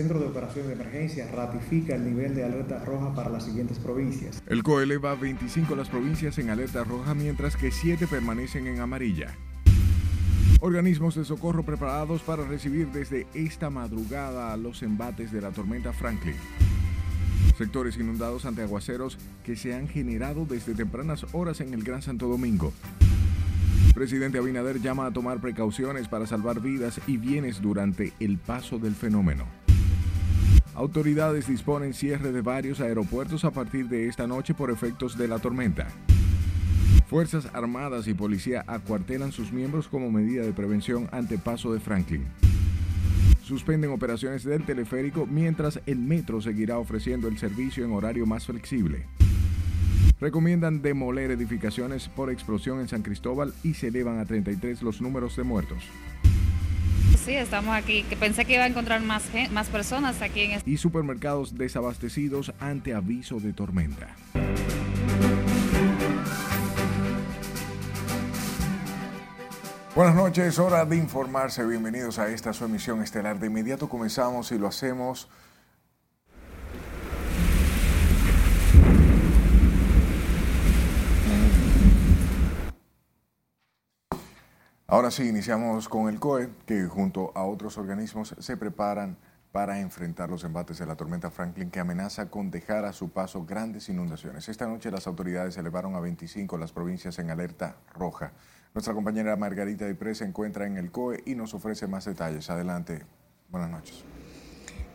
Centro de Operaciones de Emergencia ratifica el nivel de alerta roja para las siguientes provincias. El COE eleva 25 las provincias en alerta roja, mientras que 7 permanecen en amarilla. Organismos de socorro preparados para recibir desde esta madrugada los embates de la tormenta Franklin. Sectores inundados ante aguaceros que se han generado desde tempranas horas en el Gran Santo Domingo. Presidente Abinader llama a tomar precauciones para salvar vidas y bienes durante el paso del fenómeno. Autoridades disponen cierre de varios aeropuertos a partir de esta noche por efectos de la tormenta. Fuerzas Armadas y Policía acuartelan sus miembros como medida de prevención ante paso de Franklin. Suspenden operaciones del teleférico mientras el metro seguirá ofreciendo el servicio en horario más flexible. Recomiendan demoler edificaciones por explosión en San Cristóbal y se elevan a 33 los números de muertos. Sí, estamos aquí. Pensé que iba a encontrar más, más personas aquí en este... Y supermercados desabastecidos ante aviso de tormenta. Buenas noches, hora de informarse. Bienvenidos a esta su emisión estelar. De inmediato comenzamos y lo hacemos. Ahora sí, iniciamos con el COE, que junto a otros organismos se preparan para enfrentar los embates de la tormenta Franklin que amenaza con dejar a su paso grandes inundaciones. Esta noche las autoridades elevaron a 25 las provincias en alerta roja. Nuestra compañera Margarita Dipré se encuentra en el COE y nos ofrece más detalles. Adelante. Buenas noches.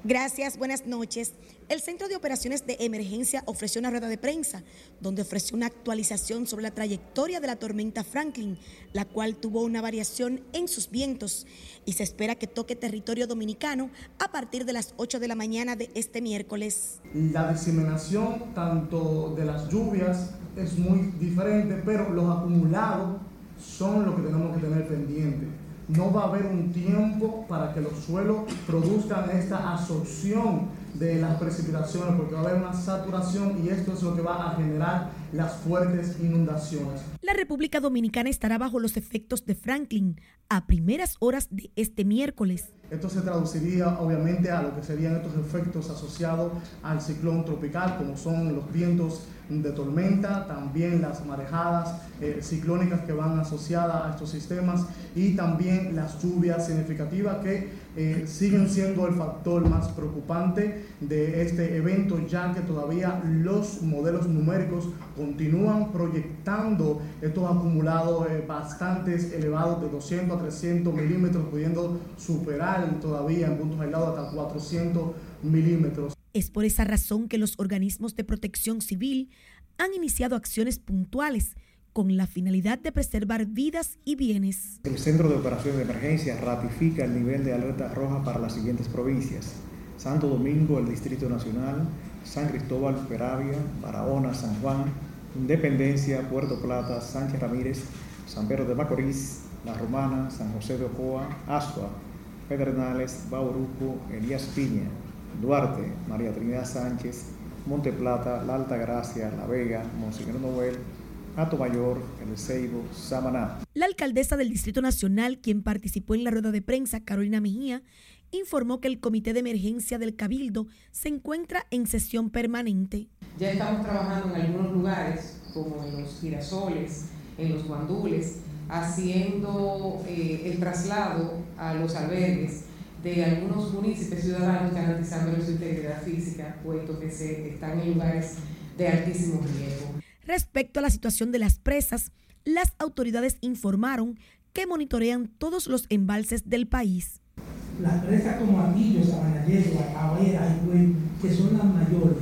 Gracias, buenas noches. El Centro de Operaciones de Emergencia ofreció una rueda de prensa donde ofreció una actualización sobre la trayectoria de la tormenta Franklin, la cual tuvo una variación en sus vientos y se espera que toque territorio dominicano a partir de las 8 de la mañana de este miércoles. La diseminación tanto de las lluvias es muy diferente, pero los acumulados son lo que tenemos que tener pendiente. No va a haber un tiempo para que los suelos produzcan esta absorción de las precipitaciones porque va a haber una saturación y esto es lo que va a generar las fuertes inundaciones. La República Dominicana estará bajo los efectos de Franklin a primeras horas de este miércoles. Esto se traduciría obviamente a lo que serían estos efectos asociados al ciclón tropical, como son los vientos de tormenta, también las marejadas eh, ciclónicas que van asociadas a estos sistemas y también las lluvias significativas que eh, siguen siendo el factor más preocupante de este evento, ya que todavía los modelos numéricos continúan proyectando estos acumulados eh, bastante elevados de 200 a 300 milímetros, pudiendo superar todavía en puntos aislados hasta 400 milímetros. Es por esa razón que los organismos de protección civil han iniciado acciones puntuales con la finalidad de preservar vidas y bienes. El Centro de Operaciones de Emergencia ratifica el nivel de alerta roja para las siguientes provincias. Santo Domingo, el Distrito Nacional, San Cristóbal, Peravia, Barahona, San Juan, Independencia, Puerto Plata, Sánchez Ramírez, San Pedro de Macorís, La Romana, San José de Ocoa, Asua, Pedernales, Bauruco, Elías Piña, Duarte, María Trinidad Sánchez, Monte Plata, La Alta Gracia, La Vega, Monseñor Noel, Ato Mayor, El Ceibo, Samaná. La alcaldesa del Distrito Nacional, quien participó en la rueda de prensa, Carolina Mejía, informó que el Comité de Emergencia del Cabildo se encuentra en sesión permanente. Ya estamos trabajando en algunos lugares, como en los girasoles, en los guandules, haciendo eh, el traslado a los albergues de algunos municipios ciudadanos garantizando su integridad física, puesto que se están en lugares de altísimo riesgo. Respecto a la situación de las presas, las autoridades informaron que monitorean todos los embalses del país. Las presas como Aguillo, Sabanayero, Acabera y que son las mayores,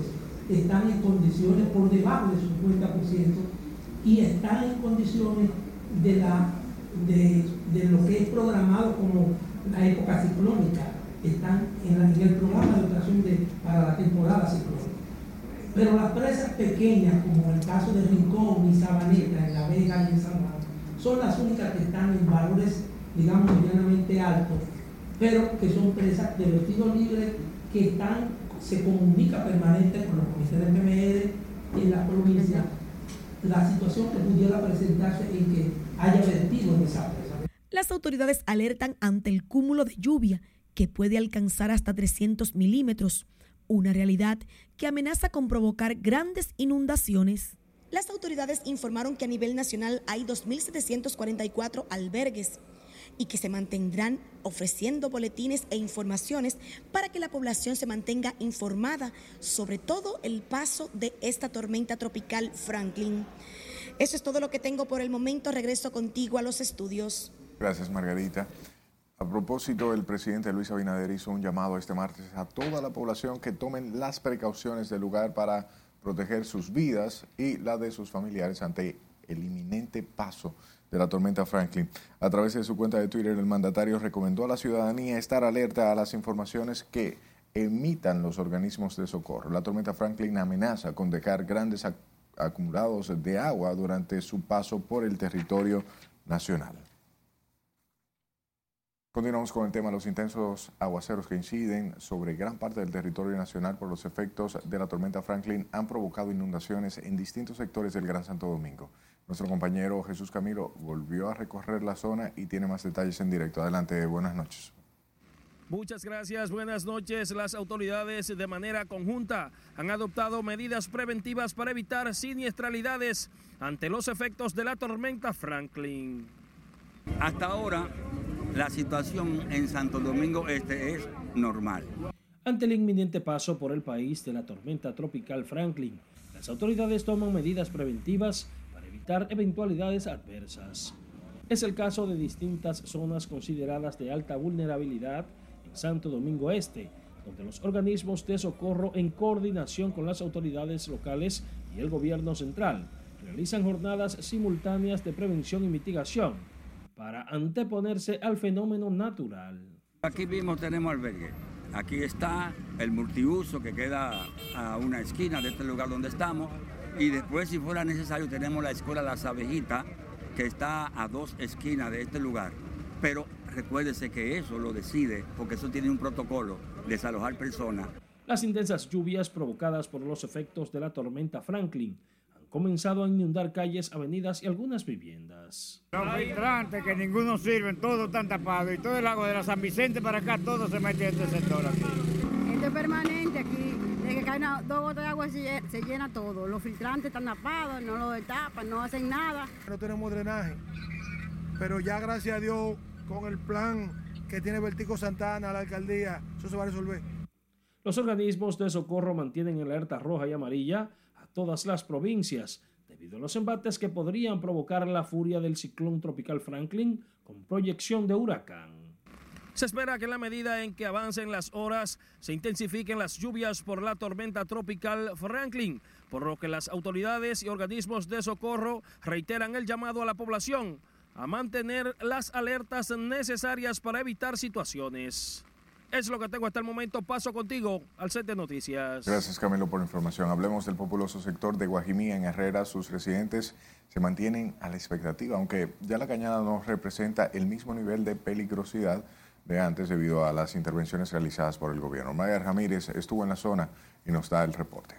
están en condiciones por debajo de su 50% y están en condiciones de, la, de, de lo que es programado como la época ciclónica, están en, el programa de operación de, para la temporada ciclónica. Pero las presas pequeñas, como el caso de Rincón y Sabaneta, en La Vega y en San Juan, son las únicas que están en valores, digamos, medianamente altos, pero que son presas de vestido libre que están, se comunica permanente con los comités de PMR en la provincia la situación que pudiera presentarse en que haya vertido en esa presa. Las autoridades alertan ante el cúmulo de lluvia que puede alcanzar hasta 300 milímetros, una realidad que amenaza con provocar grandes inundaciones. Las autoridades informaron que a nivel nacional hay 2.744 albergues y que se mantendrán ofreciendo boletines e informaciones para que la población se mantenga informada sobre todo el paso de esta tormenta tropical Franklin. Eso es todo lo que tengo por el momento. Regreso contigo a los estudios. Gracias, Margarita. A propósito, el presidente Luis Abinader hizo un llamado este martes a toda la población que tomen las precauciones del lugar para proteger sus vidas y la de sus familiares ante el inminente paso de la tormenta Franklin. A través de su cuenta de Twitter, el mandatario recomendó a la ciudadanía estar alerta a las informaciones que emitan los organismos de socorro. La tormenta Franklin amenaza con dejar grandes acumulados de agua durante su paso por el territorio nacional. Continuamos con el tema los intensos aguaceros que inciden sobre gran parte del territorio nacional por los efectos de la tormenta Franklin han provocado inundaciones en distintos sectores del Gran Santo Domingo. Nuestro compañero Jesús Camilo volvió a recorrer la zona y tiene más detalles en directo. Adelante, buenas noches. Muchas gracias, buenas noches. Las autoridades de manera conjunta han adoptado medidas preventivas para evitar siniestralidades ante los efectos de la tormenta Franklin. Hasta ahora la situación en Santo Domingo Este es normal. Ante el inminente paso por el país de la tormenta tropical Franklin, las autoridades toman medidas preventivas para evitar eventualidades adversas. Es el caso de distintas zonas consideradas de alta vulnerabilidad en Santo Domingo Este, donde los organismos de socorro en coordinación con las autoridades locales y el gobierno central realizan jornadas simultáneas de prevención y mitigación para anteponerse al fenómeno natural. Aquí mismo tenemos albergue. Aquí está el multiuso que queda a una esquina de este lugar donde estamos. Y después, si fuera necesario, tenemos la escuela Las Abejitas, que está a dos esquinas de este lugar. Pero recuérdese que eso lo decide, porque eso tiene un protocolo, desalojar personas. Las intensas lluvias provocadas por los efectos de la tormenta Franklin comenzado a inundar calles, avenidas y algunas viviendas. Los filtrantes que ninguno sirven, todos están tapados y todo el agua de la San Vicente para acá, todo se mete en este sector aquí. Esto es permanente aquí, de que cae dos gotas de agua se, llena todo. Los filtrantes están tapados, no lo destapan, no hacen nada. No tenemos drenaje, pero ya gracias a Dios con el plan que tiene Vertico Santana, la alcaldía, eso se va a resolver. Los organismos de socorro mantienen alerta roja y amarilla todas las provincias, debido a los embates que podrían provocar la furia del ciclón tropical Franklin con proyección de huracán. Se espera que en la medida en que avancen las horas se intensifiquen las lluvias por la tormenta tropical Franklin, por lo que las autoridades y organismos de socorro reiteran el llamado a la población a mantener las alertas necesarias para evitar situaciones. Es lo que tengo hasta el momento. Paso contigo al set de noticias. Gracias Camilo por la información. Hablemos del populoso sector de Guajimí en Herrera. Sus residentes se mantienen a la expectativa, aunque ya la cañada no representa el mismo nivel de peligrosidad de antes debido a las intervenciones realizadas por el gobierno. Maya Ramírez estuvo en la zona y nos da el reporte.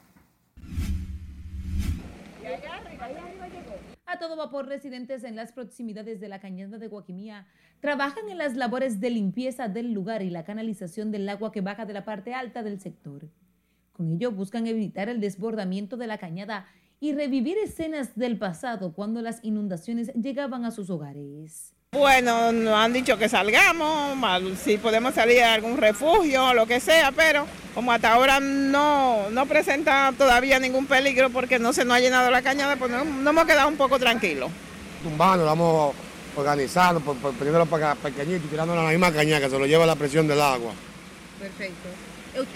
Todo vapor, residentes en las proximidades de la cañada de Guajimía trabajan en las labores de limpieza del lugar y la canalización del agua que baja de la parte alta del sector. Con ello buscan evitar el desbordamiento de la cañada y revivir escenas del pasado cuando las inundaciones llegaban a sus hogares. Bueno, nos han dicho que salgamos, si podemos salir a algún refugio o lo que sea, pero como hasta ahora no, no presenta todavía ningún peligro porque no se nos ha llenado la cañada, pues nos, hemos quedado un poco tranquilos. Tumbando, vamos organizando, poniéndolo para pequeñito, tirando la misma cañada que se lo lleva la presión del agua. Perfecto.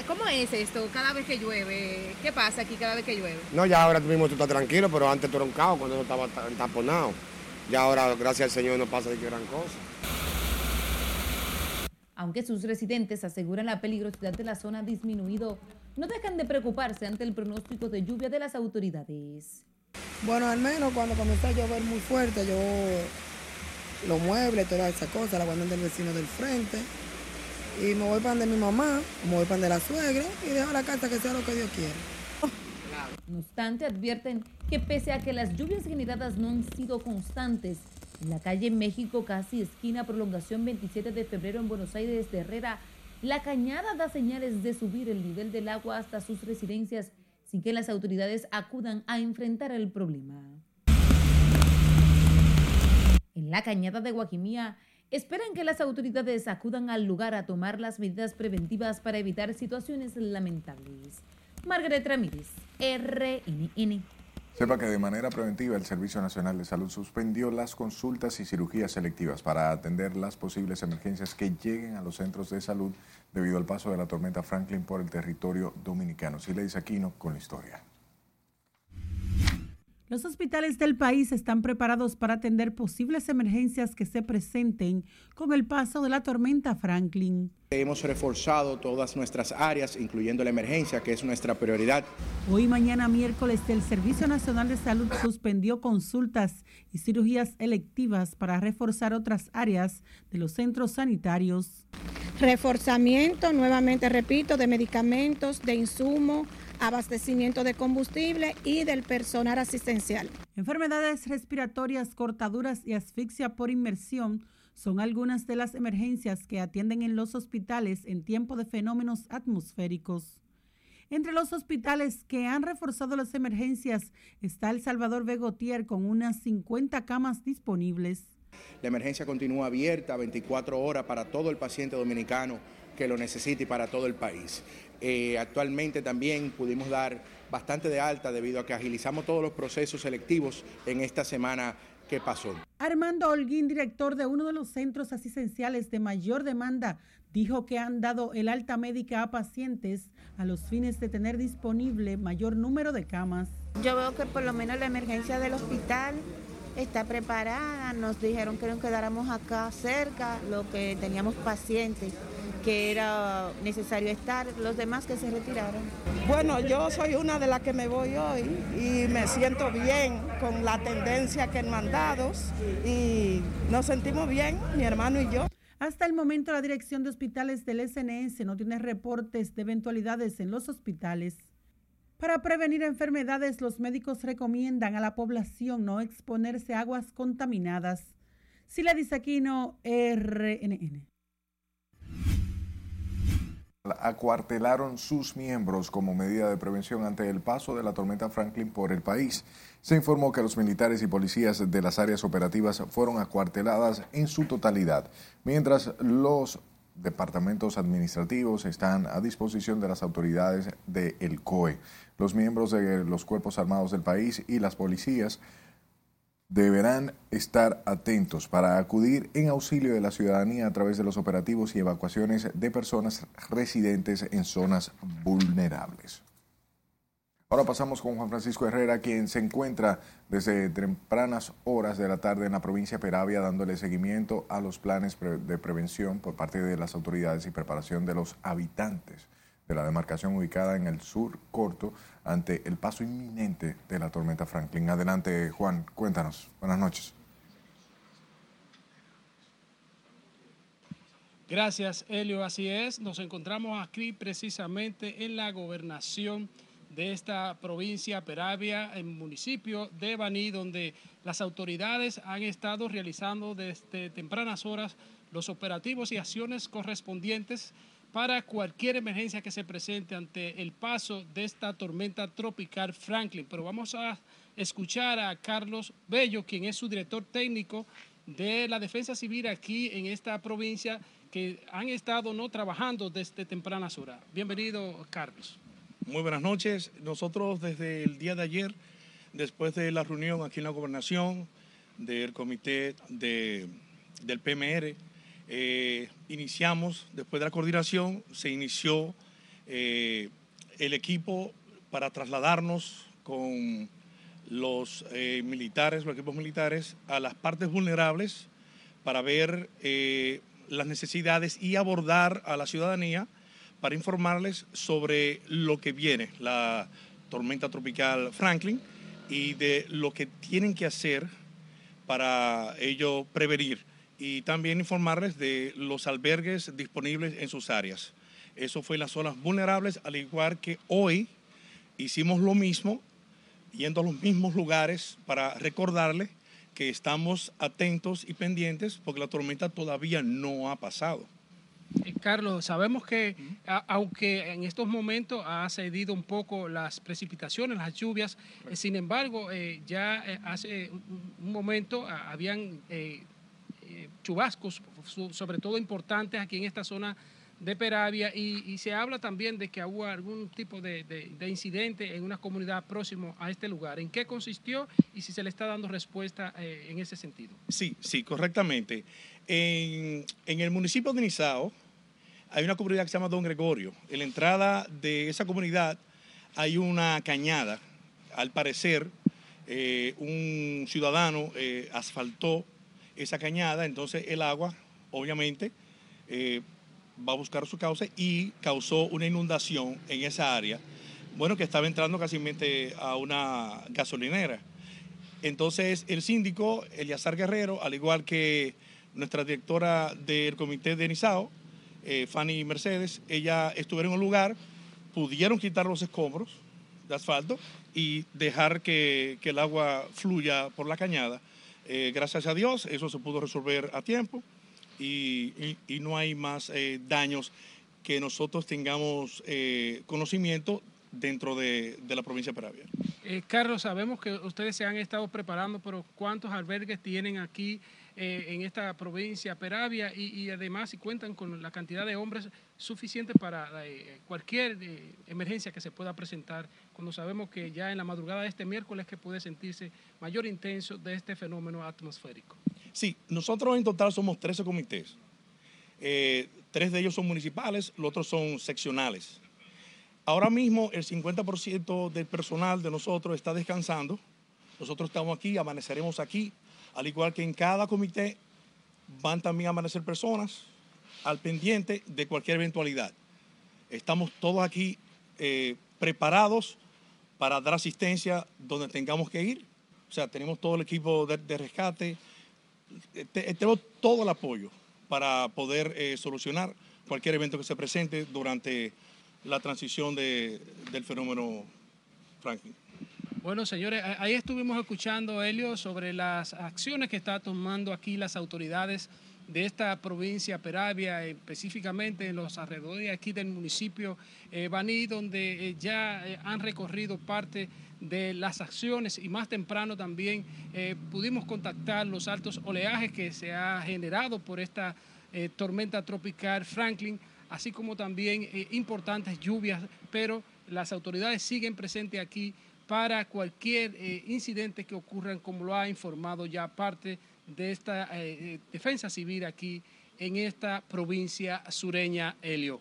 ¿Cómo es esto cada vez que llueve? ¿Qué pasa aquí cada vez que llueve? No, ya ahora mismo tú estás tranquilo, pero antes tú eras un caos cuando no estaba taponado. Ya ahora, gracias al Señor, no pasa de gran cosa. Aunque sus residentes aseguran la peligrosidad de la zona ha disminuido, no dejan de preocuparse ante el pronóstico de lluvia de las autoridades. Bueno, al menos cuando comienza a llover muy fuerte, yo los muebles, toda esa cosa, la guardan del vecino del frente. Y me voy para de mi mamá, me voy para de la suegra y dejo la casa que sea lo que Dios quiera. No obstante, advierten que pese a que las lluvias generadas no han sido constantes, en la calle México, casi esquina prolongación 27 de febrero en Buenos Aires de Herrera, La cañada da señales de subir el nivel del agua hasta sus residencias sin que las autoridades acudan a enfrentar el problema. En la cañada de Guajimía, esperan que las autoridades acudan al lugar a tomar las medidas preventivas para evitar situaciones lamentables. Margaret Ramírez, RNN. Sepa que de manera preventiva el Servicio Nacional de Salud suspendió las consultas y cirugías selectivas para atender las posibles emergencias que lleguen a los centros de salud debido al paso de la tormenta Franklin por el territorio dominicano. Sileis Aquino con la historia. Los hospitales del país están preparados para atender posibles emergencias que se presenten con el paso de la tormenta Franklin. Hemos reforzado todas nuestras áreas, incluyendo la emergencia, que es nuestra prioridad. Hoy, mañana, miércoles, el Servicio Nacional de Salud suspendió consultas y cirugías electivas para reforzar otras áreas de los centros sanitarios. Reforzamiento, nuevamente repito, de medicamentos, de insumos abastecimiento de combustible y del personal asistencial. Enfermedades respiratorias, cortaduras y asfixia por inmersión son algunas de las emergencias que atienden en los hospitales en tiempo de fenómenos atmosféricos. Entre los hospitales que han reforzado las emergencias está el Salvador Begotier con unas 50 camas disponibles. La emergencia continúa abierta 24 horas para todo el paciente dominicano que lo necesite y para todo el país. Eh, actualmente también pudimos dar bastante de alta debido a que agilizamos todos los procesos selectivos en esta semana que pasó. Armando Holguín, director de uno de los centros asistenciales de mayor demanda, dijo que han dado el alta médica a pacientes a los fines de tener disponible mayor número de camas. Yo veo que por lo menos la emergencia del hospital está preparada. Nos dijeron que nos quedáramos acá cerca, lo que teníamos pacientes que era necesario estar, los demás que se retiraron. Bueno, yo soy una de las que me voy hoy y me siento bien con la tendencia que han dado y nos sentimos bien, mi hermano y yo. Hasta el momento la dirección de hospitales del SNS no tiene reportes de eventualidades en los hospitales. Para prevenir enfermedades, los médicos recomiendan a la población no exponerse a aguas contaminadas. Sila Disaquino, RNN acuartelaron sus miembros como medida de prevención ante el paso de la tormenta Franklin por el país. Se informó que los militares y policías de las áreas operativas fueron acuarteladas en su totalidad, mientras los departamentos administrativos están a disposición de las autoridades del COE. Los miembros de los cuerpos armados del país y las policías deberán estar atentos para acudir en auxilio de la ciudadanía a través de los operativos y evacuaciones de personas residentes en zonas vulnerables. Ahora pasamos con Juan Francisco Herrera, quien se encuentra desde tempranas horas de la tarde en la provincia de Peravia dándole seguimiento a los planes de prevención por parte de las autoridades y preparación de los habitantes de la demarcación ubicada en el sur corto ante el paso inminente de la tormenta Franklin. Adelante, Juan, cuéntanos. Buenas noches. Gracias, Helio. Así es, nos encontramos aquí precisamente en la gobernación de esta provincia, Peravia, en el municipio de Baní, donde las autoridades han estado realizando desde tempranas horas los operativos y acciones correspondientes para cualquier emergencia que se presente ante el paso de esta tormenta tropical Franklin. Pero vamos a escuchar a Carlos Bello, quien es su director técnico de la Defensa Civil aquí en esta provincia, que han estado no trabajando desde tempranas horas. Bienvenido, Carlos. Muy buenas noches. Nosotros desde el día de ayer, después de la reunión aquí en la gobernación del comité de, del PMR, eh, iniciamos, después de la coordinación, se inició eh, el equipo para trasladarnos con los eh, militares, los equipos militares, a las partes vulnerables para ver las necesidades y abordar a la ciudadanía para informarles sobre lo que viene, la tormenta tropical Franklin, y de lo que tienen que hacer para ello prevenir y también informarles de los albergues disponibles en sus áreas. Eso fue en las zonas vulnerables, al igual que hoy hicimos lo mismo, yendo a los mismos lugares para recordarles que estamos atentos y pendientes porque la tormenta todavía no ha pasado. Eh, Carlos, sabemos que aunque en estos momentos ha cedido un poco las precipitaciones, las lluvias, eh, sin embargo, eh, ya hace un, momento habían chubascos, sobre todo importantes aquí en esta zona de Peravia y, se habla también de que hubo algún tipo de, incidente en una comunidad próximo a este lugar. ¿En qué consistió y si se le está dando respuesta eh, en ese sentido? Sí, sí, correctamente. En, el municipio de Nizao hay una comunidad que se llama Don Gregorio. En la entrada de esa comunidad hay una cañada. Al parecer, eh, un ciudadano eh, asfaltó esa cañada, entonces el agua, obviamente, va a buscar su causa y causó una inundación en esa área, bueno, que estaba entrando casi a una gasolinera. Entonces el síndico, Eliazar Guerrero, al igual que nuestra directora del comité de Nizao, eh, Fanny Mercedes, ella estuvieron en un lugar, pudieron quitar los escombros de asfalto y dejar que, el agua fluya por la cañada. Eh, gracias a Dios, eso se pudo resolver a tiempo y, no hay más eh, daños que nosotros tengamos eh, conocimiento dentro de, la provincia de Peravia. Carlos, sabemos que ustedes se han estado preparando, pero ¿cuántos albergues tienen aquí en esta provincia Peravia y, además si cuentan con la cantidad de hombres suficiente para cualquier emergencia que se pueda presentar cuando sabemos que ya en la madrugada de este miércoles que puede sentirse mayor intenso de este fenómeno atmosférico? Sí, nosotros en total somos 13 comités. Eh, tres de ellos son municipales, los otros son seccionales. Ahora mismo el 50% del personal de nosotros está descansando. Nosotros estamos aquí, amaneceremos aquí, al igual que en cada comité van también a amanecer personas al pendiente de cualquier eventualidad. Estamos todos aquí eh, preparados para dar asistencia donde tengamos que ir. O sea, tenemos todo el equipo de rescate, tenemos todo el apoyo para poder eh, solucionar cualquier evento que se presente durante la transición del fenómeno Franklin. Bueno, señores, ahí estuvimos escuchando, Helio, sobre las acciones que están tomando aquí las autoridades de esta provincia Peravia, específicamente en los alrededores aquí del municipio eh, Baní, donde eh, ya eh, han recorrido parte de las acciones y más temprano también pudimos contactar los altos oleajes que se ha generado por esta tormenta tropical Franklin, así como también importantes lluvias, pero las autoridades siguen presentes aquí para cualquier incidente que ocurra, como lo ha informado ya parte de esta defensa civil aquí en esta provincia sureña, Helio.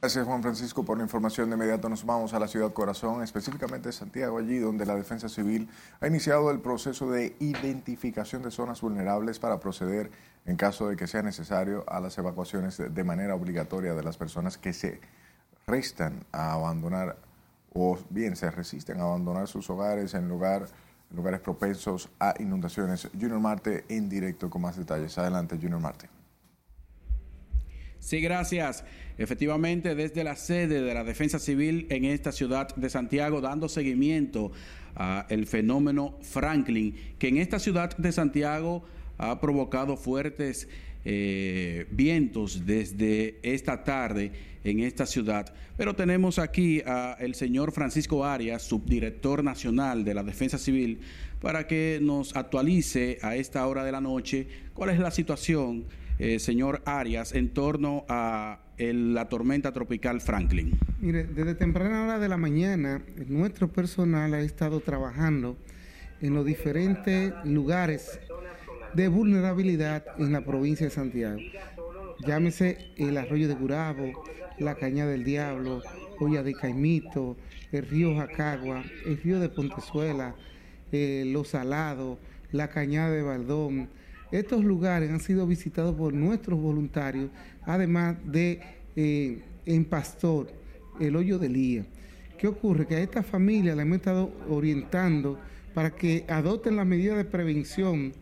Gracias Juan Francisco por la información. De inmediato nos vamos a la ciudad corazón, específicamente Santiago, allí donde la Defensa Civil ha iniciado el proceso de identificación de zonas vulnerables para proceder, en caso de que sea necesario, a las evacuaciones de manera obligatoria de las personas que se restan a abandonar o bien se resisten a abandonar sus hogares en, lugar, lugares propensos a inundaciones. Junior Marte en directo con más detalles. Adelante, Junior Marte. Sí, gracias. Efectivamente, desde la sede de la Defensa Civil en esta ciudad de Santiago, dando seguimiento al fenómeno Franklin, que en esta ciudad de Santiago ha provocado fuertes eh, vientos desde esta tarde en esta ciudad. Pero tenemos aquí al señor Francisco Arias, subdirector nacional de la Defensa Civil, para que nos actualice a esta hora de la noche cuál es la situación eh, señor Arias, en torno a la tormenta tropical Franklin? Mire, desde temprana hora de la mañana, nuestro personal ha estado trabajando en los diferentes lugares de vulnerabilidad en la provincia de Santiago. Llámese el arroyo de Gurabo, la Caña del Diablo, Olla de Caimito, el río Jacagua, el río de Pontezuela, eh, Los Salados, la Cañada de Baldón, estos lugares han sido visitados por nuestros voluntarios, además de eh, en Pastor, el hoyo de Lía. ¿Qué ocurre? Que a esta familia la hemos estado orientando para que adopten las medidas de prevención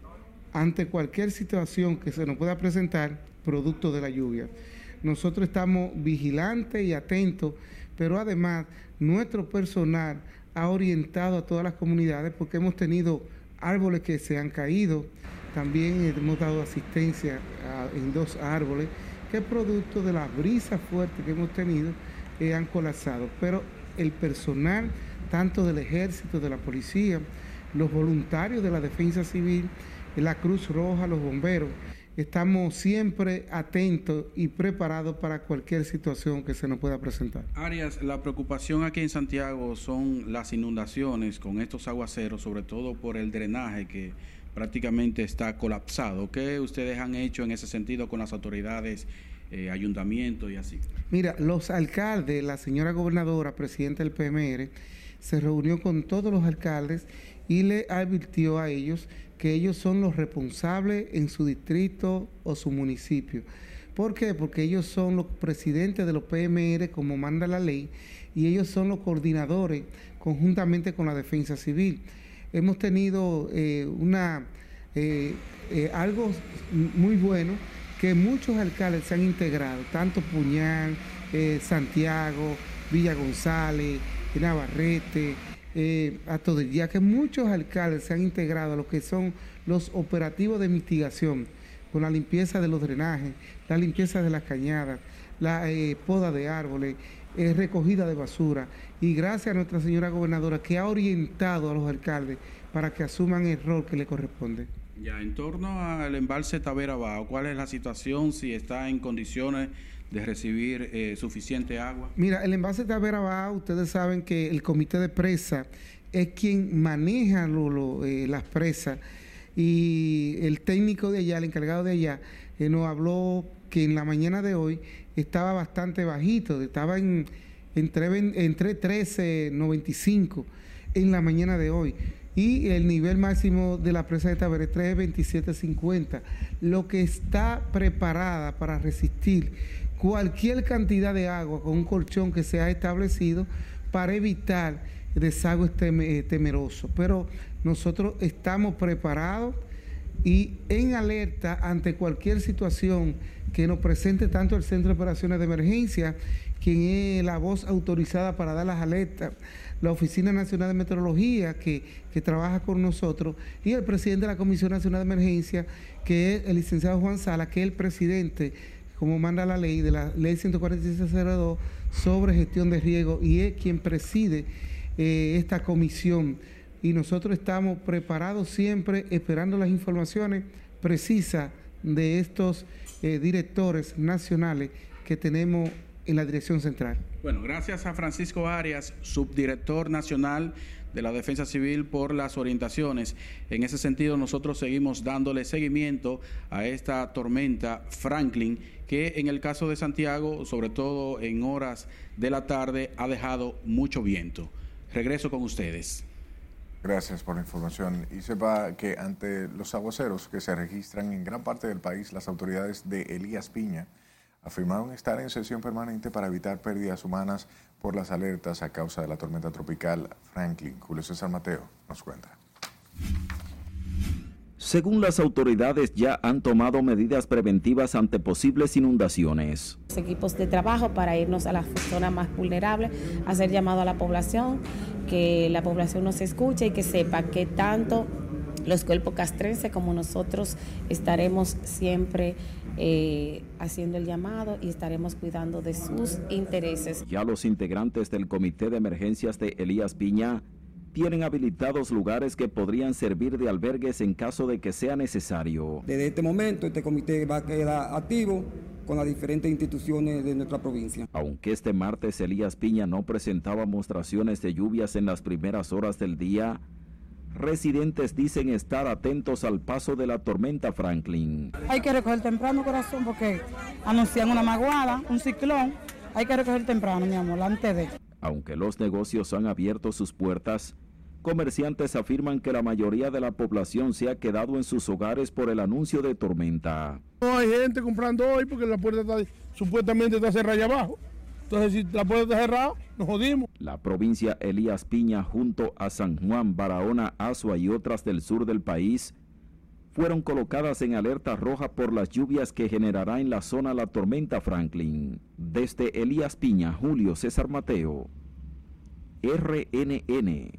ante cualquier situación que se nos pueda presentar producto de la lluvia. Nosotros estamos vigilantes y atentos, pero además nuestro personal ha orientado a todas las comunidades porque hemos tenido árboles que se han caído, también hemos dado asistencia en dos árboles que producto de las brisas fuertes que hemos tenido eh, han colapsado. Pero el personal, tanto del ejército, de la policía, los voluntarios de la defensa civil, la Cruz Roja, los bomberos, estamos siempre atentos y preparados para cualquier situación que se nos pueda presentar. Arias, la preocupación aquí en Santiago son las inundaciones con estos aguaceros, sobre todo por el drenaje que prácticamente está colapsado. ¿Qué ustedes han hecho en ese sentido con las autoridades, eh, ayuntamientos y así? Mira, los alcaldes, la señora gobernadora, presidenta del PMR, se reunió con todos los alcaldes y le advirtió a ellos que ellos son los responsables en su distrito o su municipio. ¿Por qué? Porque ellos son los presidentes de los PMR como manda la ley y ellos son los coordinadores conjuntamente con la defensa civil hemos tenido eh, una, eh, eh, algo muy bueno que muchos alcaldes se han integrado, tanto Puñal, Santiago, Villa González, Navarrete, hasta del día que muchos alcaldes se han integrado a lo que son los operativos de mitigación, con la limpieza de los drenajes, la limpieza de las cañadas, la poda de árboles, recogida de basura y gracias a nuestra señora gobernadora que ha orientado a los alcaldes para que asuman el rol que le corresponde. Ya, en torno al embalse Tavera Bajo, ¿cuál es la situación? Si está en condiciones de recibir eh, suficiente agua. Mira, el embalse Tavera Bajo, ustedes saben que el comité de presa es quien maneja eh, las presas y el técnico de allá, el encargado de allá, eh, nos habló que en la mañana de hoy estaba bastante bajito, estaba en entre, entre 13.95 en la mañana de hoy. Y el nivel máximo de la presa de Taber es 3.27.50, lo que está preparada para resistir cualquier cantidad de agua con un colchón que se ha establecido para evitar desagües temerosos. Pero nosotros estamos preparados y en alerta ante cualquier situación que nos presente tanto el Centro de Operaciones de Emergencia, quien es la voz autorizada para dar las alertas, la Oficina Nacional de Meteorología, que, trabaja con nosotros, y el presidente de la Comisión Nacional de Emergencia, que es el licenciado Juan Sala, que es el presidente, como manda la ley, de la ley 14602 sobre gestión de riego, y es quien preside eh, esta comisión. Y nosotros estamos preparados siempre, esperando las informaciones precisas de estos eh, directores nacionales que tenemos en la dirección central. Bueno, gracias a Francisco Arias, subdirector nacional de la Defensa Civil, por las orientaciones. En ese sentido, nosotros seguimos dándole seguimiento a esta tormenta Franklin, que en el caso de Santiago, sobre todo en horas de la tarde, ha dejado mucho viento. Regreso con ustedes. Gracias por la información. Y sepa que ante los aguaceros que se registran en gran parte del país, las autoridades de Elías Piña afirmaron estar en sesión permanente para evitar pérdidas humanas por las alertas a causa de la tormenta tropical Franklin. Julio César Mateo nos cuenta. Según las autoridades, ya han tomado medidas preventivas ante posibles inundaciones. Equipos de trabajo para irnos a las zonas más vulnerables, hacer llamado a la población, que la población nos escuche y que sepa que tanto los cuerpos castrenses como nosotros estaremos siempre eh, haciendo el llamado y estaremos cuidando de sus intereses. Ya los integrantes del Comité de Emergencias de Elías Piña tienen habilitados lugares que podrían servir de albergues en caso de que sea necesario. Desde este momento este comité va a quedar activo con las diferentes instituciones de nuestra provincia. Aunque este martes Elías Piña no presentaba mostraciones de lluvias en las primeras horas del día, residentes dicen estar atentos al paso de la tormenta Franklin. Hay que recoger temprano, corazón, porque anuncian una maguada, un ciclón. Hay que recoger temprano, mi amor, antes de. Aunque los negocios han abierto sus puertas, comerciantes afirman que la mayoría de la población se ha quedado en sus hogares por el anuncio de tormenta. No hay gente comprando hoy porque la puerta está, supuestamente está cerrada allá abajo. Entonces, si la puerta está cerrada, nos jodimos. La provincia Elías Piña, junto a San Juan, Barahona, Azua y otras del sur del país, fueron colocadas en alerta roja por las lluvias que generará en la zona la tormenta Franklin. Desde Elías Piña, Julio César Mateo, RNN.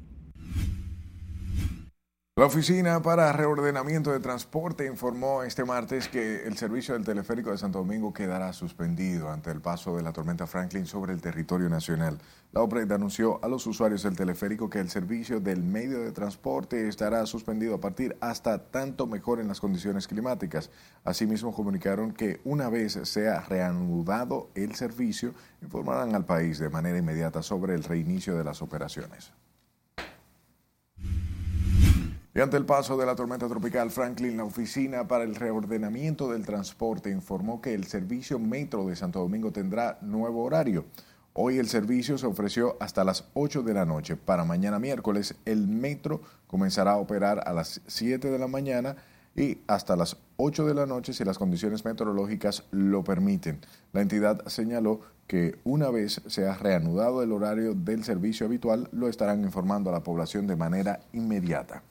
La Oficina para Reordenamiento de Transporte informó este martes que el servicio del teleférico de Santo Domingo quedará suspendido ante el paso de la tormenta Franklin sobre el territorio nacional. La OPRED anunció a los usuarios del teleférico que el servicio del medio de transporte estará suspendido a partir hasta tanto mejor en las condiciones climáticas. Asimismo, comunicaron que una vez sea reanudado el servicio, informarán al país de manera inmediata sobre el reinicio de las operaciones. Y ante el paso de la tormenta tropical Franklin, la Oficina para el Reordenamiento del Transporte informó que el servicio Metro de Santo Domingo tendrá nuevo horario. Hoy el servicio se ofreció hasta las 8 de la noche. Para mañana miércoles, el Metro comenzará a operar a las 7 de la mañana y hasta las 8 de la noche si las condiciones meteorológicas lo permiten. La entidad señaló que una vez se ha reanudado el horario del servicio habitual, lo estarán informando a la población de manera inmediata.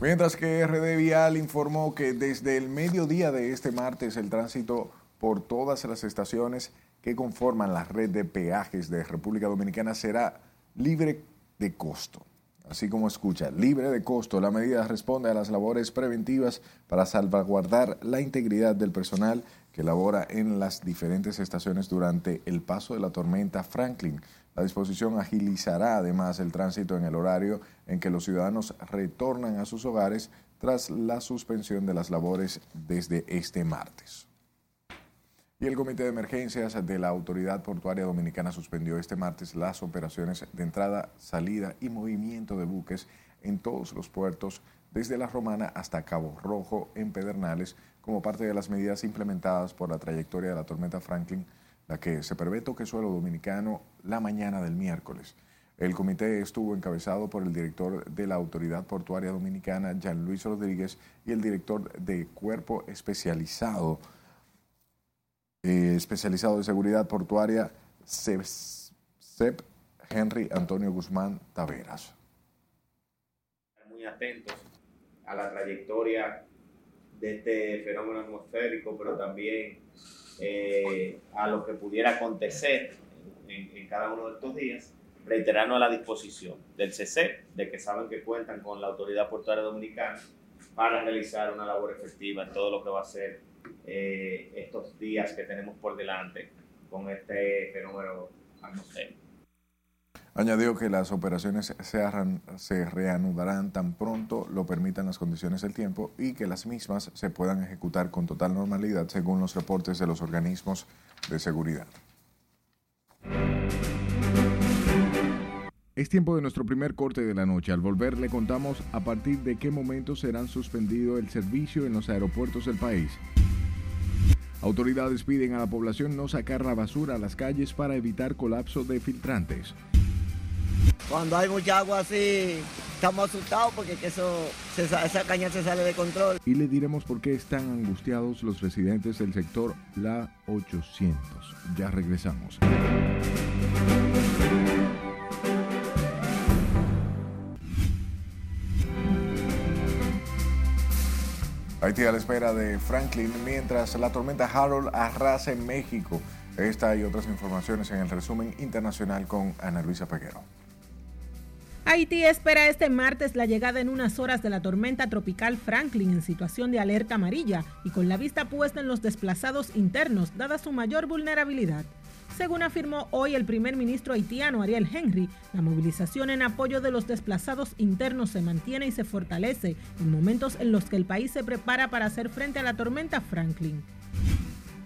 Mientras que RD Vial informó que desde el mediodía de este martes el tránsito por todas las estaciones que conforman la red de peajes de República Dominicana será libre de costo. Así como escucha, libre de costo, la medida responde a las labores preventivas para salvaguardar la integridad del personal que labora en las diferentes estaciones durante el paso de la tormenta Franklin. La disposición agilizará además el tránsito en el horario en que los ciudadanos retornan a sus hogares tras la suspensión de las labores desde este martes. Y el Comité de Emergencias de la Autoridad Portuaria Dominicana suspendió este martes las operaciones de entrada, salida y movimiento de buques en todos los puertos, desde La Romana hasta Cabo Rojo en Pedernales, como parte de las medidas implementadas por la trayectoria de la tormenta Franklin la que se prevé toque suelo dominicano la mañana del miércoles. El comité estuvo encabezado por el director de la Autoridad Portuaria Dominicana, Jean Luis Rodríguez, y el director de Cuerpo Especializado, eh, especializado de Seguridad Portuaria, CEP, Henry Antonio Guzmán Taveras. Muy atentos a la trayectoria de este fenómeno atmosférico, pero también eh, a lo que pudiera acontecer en, cada uno de estos días, reiterarnos a la disposición del CC, de que saben que cuentan con la Autoridad Portuaria Dominicana para realizar una labor efectiva en todo lo que va a ser eh, estos días que tenemos por delante con este fenómeno atmosférico. Añadió que las operaciones se, se, reanudarán tan pronto lo permitan las condiciones del tiempo y que las mismas se puedan ejecutar con total normalidad según los reportes de los organismos de seguridad. Es tiempo de nuestro primer corte de la noche. Al volver le contamos a partir de qué momento serán suspendido el servicio en los aeropuertos del país. Autoridades piden a la población no sacar la basura a las calles para evitar colapso de filtrantes. Cuando hay mucha agua así, estamos asustados porque eso, esa caña se sale de control. Y le diremos por qué están angustiados los residentes del sector La 800. Ya regresamos. Haití a la espera de Franklin mientras la tormenta Harold arrasa en México. Esta y otras informaciones en el resumen internacional con Ana Luisa Peguero. Haití espera este martes la llegada en unas horas de la tormenta tropical Franklin en situación de alerta amarilla y con la vista puesta en los desplazados internos, dada su mayor vulnerabilidad. Según afirmó hoy el primer ministro haitiano Ariel Henry, la movilización en apoyo de los desplazados internos se mantiene y se fortalece en momentos en los que el país se prepara para hacer frente a la tormenta Franklin.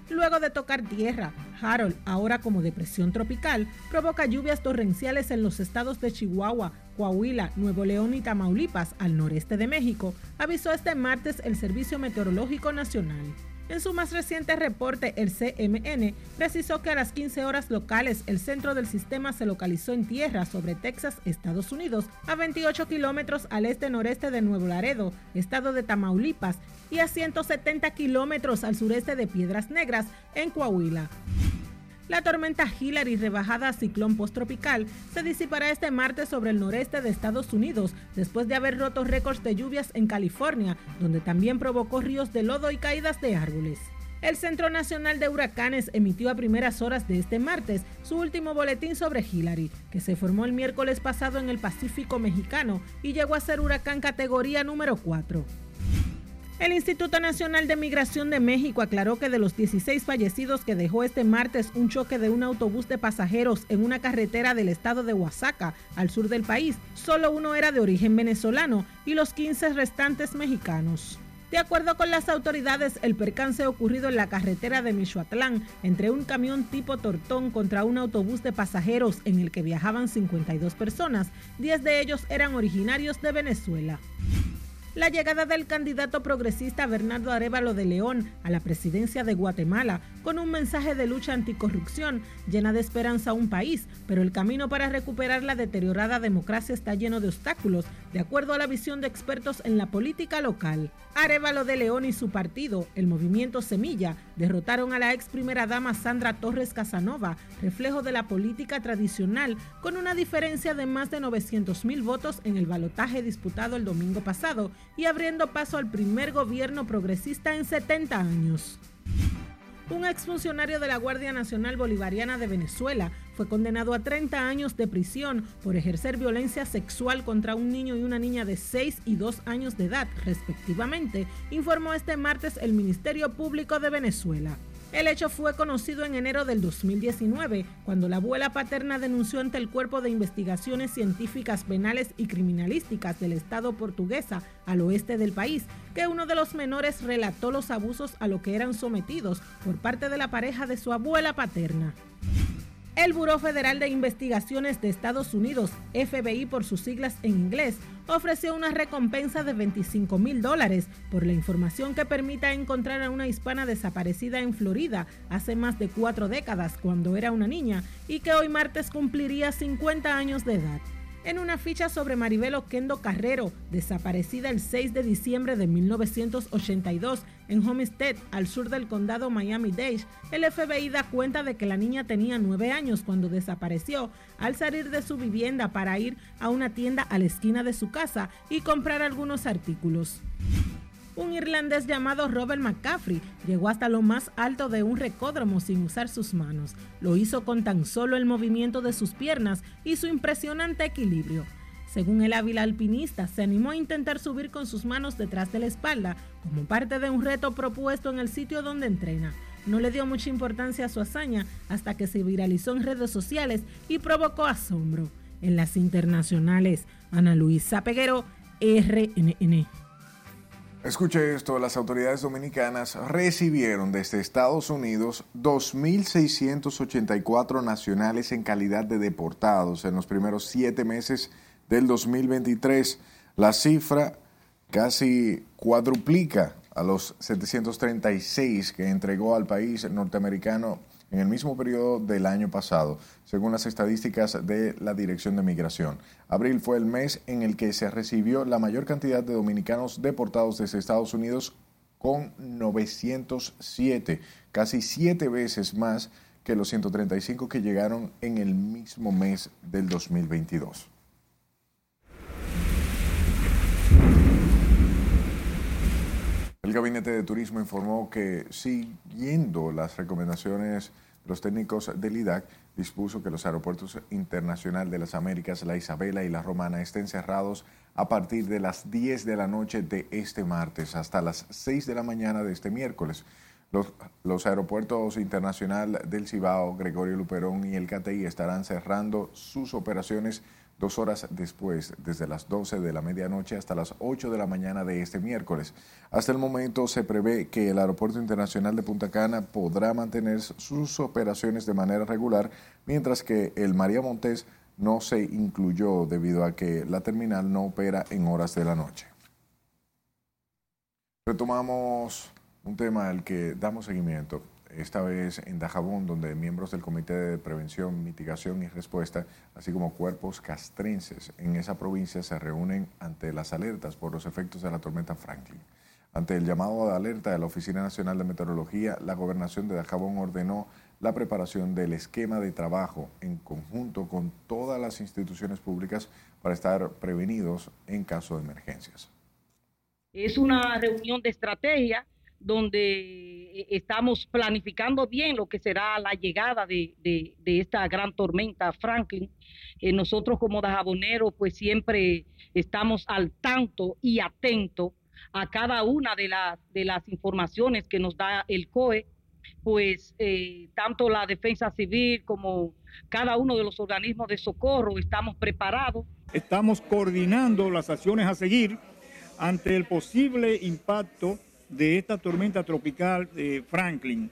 Luego de tocar tierra, Harold, ahora como depresión tropical, provoca lluvias torrenciales en los estados de Chihuahua, Coahuila, Nuevo León y Tamaulipas, al noreste de México, avisó este martes el Servicio Meteorológico Nacional. En su más reciente reporte, el CMN precisó que a las 15 horas locales el centro del sistema se localizó en tierra sobre Texas, Estados Unidos, a 28 kilómetros al este-noreste de Nuevo Laredo, estado de Tamaulipas, y a 170 kilómetros al sureste de Piedras Negras, en Coahuila. La tormenta Hillary, rebajada a ciclón posttropical, se disipará este martes sobre el noreste de Estados Unidos, después de haber roto récords de lluvias en California, donde también provocó ríos de lodo y caídas de árboles. El Centro Nacional de Huracanes emitió a primeras horas de este martes su último boletín sobre Hillary, que se formó el miércoles pasado en el Pacífico mexicano y llegó a ser huracán categoría número 4. El Instituto Nacional de Migración de México aclaró que de los 16 fallecidos que dejó este martes un choque de un autobús de pasajeros en una carretera del estado de Oaxaca, al sur del país, solo uno era de origen venezolano y los 15 restantes mexicanos. De acuerdo con las autoridades, el percance ocurrido en la carretera de Michoatlán entre un camión tipo Tortón contra un autobús de pasajeros en el que viajaban 52 personas, 10 de ellos eran originarios de Venezuela la llegada del candidato progresista Bernardo Arevalo de León a la presidencia de Guatemala con un mensaje de lucha anticorrupción llena de esperanza a un país, pero el camino para recuperar la deteriorada democracia está lleno de obstáculos, de acuerdo a la visión de expertos en la política local. Arevalo de León y su partido, el Movimiento Semilla, derrotaron a la ex primera dama Sandra Torres Casanova, reflejo de la política tradicional, con una diferencia de más de 900 mil votos en el balotaje disputado el domingo pasado y abriendo paso al primer gobierno progresista en 70 años. Un exfuncionario de la Guardia Nacional Bolivariana de Venezuela fue condenado a 30 años de prisión por ejercer violencia sexual contra un niño y una niña de 6 y 2 años de edad, respectivamente, informó este martes el Ministerio Público de Venezuela. El hecho fue conocido en enero del 2019, cuando la abuela paterna denunció ante el Cuerpo de Investigaciones Científicas Penales y Criminalísticas del Estado portuguesa al oeste del país, que uno de los menores relató los abusos a lo que eran sometidos por parte de la pareja de su abuela paterna. El Buró Federal de Investigaciones de Estados Unidos, FBI por sus siglas en inglés, ofreció una recompensa de 25 mil dólares por la información que permita encontrar a una hispana desaparecida en Florida hace más de cuatro décadas cuando era una niña y que hoy martes cumpliría 50 años de edad en una ficha sobre Maribel Oquendo Carrero, desaparecida el 6 de diciembre de 1982 en Homestead, al sur del condado Miami-Dade. El FBI da cuenta de que la niña tenía nueve años cuando desapareció al salir de su vivienda para ir a una tienda a la esquina de su casa y comprar algunos artículos un irlandés llamado Robert McCaffrey llegó hasta lo más alto de un recódromo sin usar sus manos. Lo hizo con tan solo el movimiento de sus piernas y su impresionante equilibrio. Según el hábil alpinista, se animó a intentar subir con sus manos detrás de la espalda como parte de un reto propuesto en el sitio donde entrena. No le dio mucha importancia a su hazaña hasta que se viralizó en redes sociales y provocó asombro. En las internacionales, Ana Luisa Peguero, RNN. Escuche esto, las autoridades dominicanas recibieron desde Estados Unidos 2.684 nacionales en calidad de deportados en los primeros siete meses del 2023. La cifra casi cuadruplica a los 736 que entregó al país norteamericano en el mismo periodo del año pasado, según las estadísticas de la Dirección de Migración. Abril fue el mes en el que se recibió la mayor cantidad de dominicanos deportados desde Estados Unidos con 907, casi siete veces más que los 135 que llegaron en el mismo mes del 2022. El Gabinete de Turismo informó que, siguiendo las recomendaciones de los técnicos del IDAC, dispuso que los aeropuertos internacionales de las Américas, la Isabela y la Romana, estén cerrados a partir de las 10 de la noche de este martes hasta las 6 de la mañana de este miércoles. Los, aeropuertos internacionales del Cibao, Gregorio Luperón y el CATI estarán cerrando sus operaciones dos horas después, desde las 12 de la medianoche hasta las 8 de la mañana de este miércoles. Hasta el momento se prevé que el Aeropuerto Internacional de Punta Cana podrá mantener sus operaciones de manera regular, mientras que el María Montés no se incluyó debido a que la terminal no opera en horas de la noche. Retomamos un tema al que damos seguimiento esta vez en Dajabón, donde miembros del Comité de Prevención, Mitigación y Respuesta, así como cuerpos castrenses en esa provincia, se reúnen ante las alertas por los efectos de la tormenta Franklin. Ante el llamado de alerta de la Oficina Nacional de Meteorología, la gobernación de Dajabón ordenó la preparación del esquema de trabajo en conjunto con todas las instituciones públicas para estar prevenidos en caso de emergencias. Es una reunión de estrategia donde eh, estamos planificando bien lo que será la llegada de, esta gran tormenta Franklin. Eh, nosotros como dajaboneros pues siempre estamos al tanto y atentos a cada una de las, de las informaciones que nos da el COE, pues eh, tanto la defensa civil como cada uno de los organismos de socorro estamos preparados. Estamos coordinando las acciones a seguir ante el posible impacto de esta tormenta tropical de Franklin.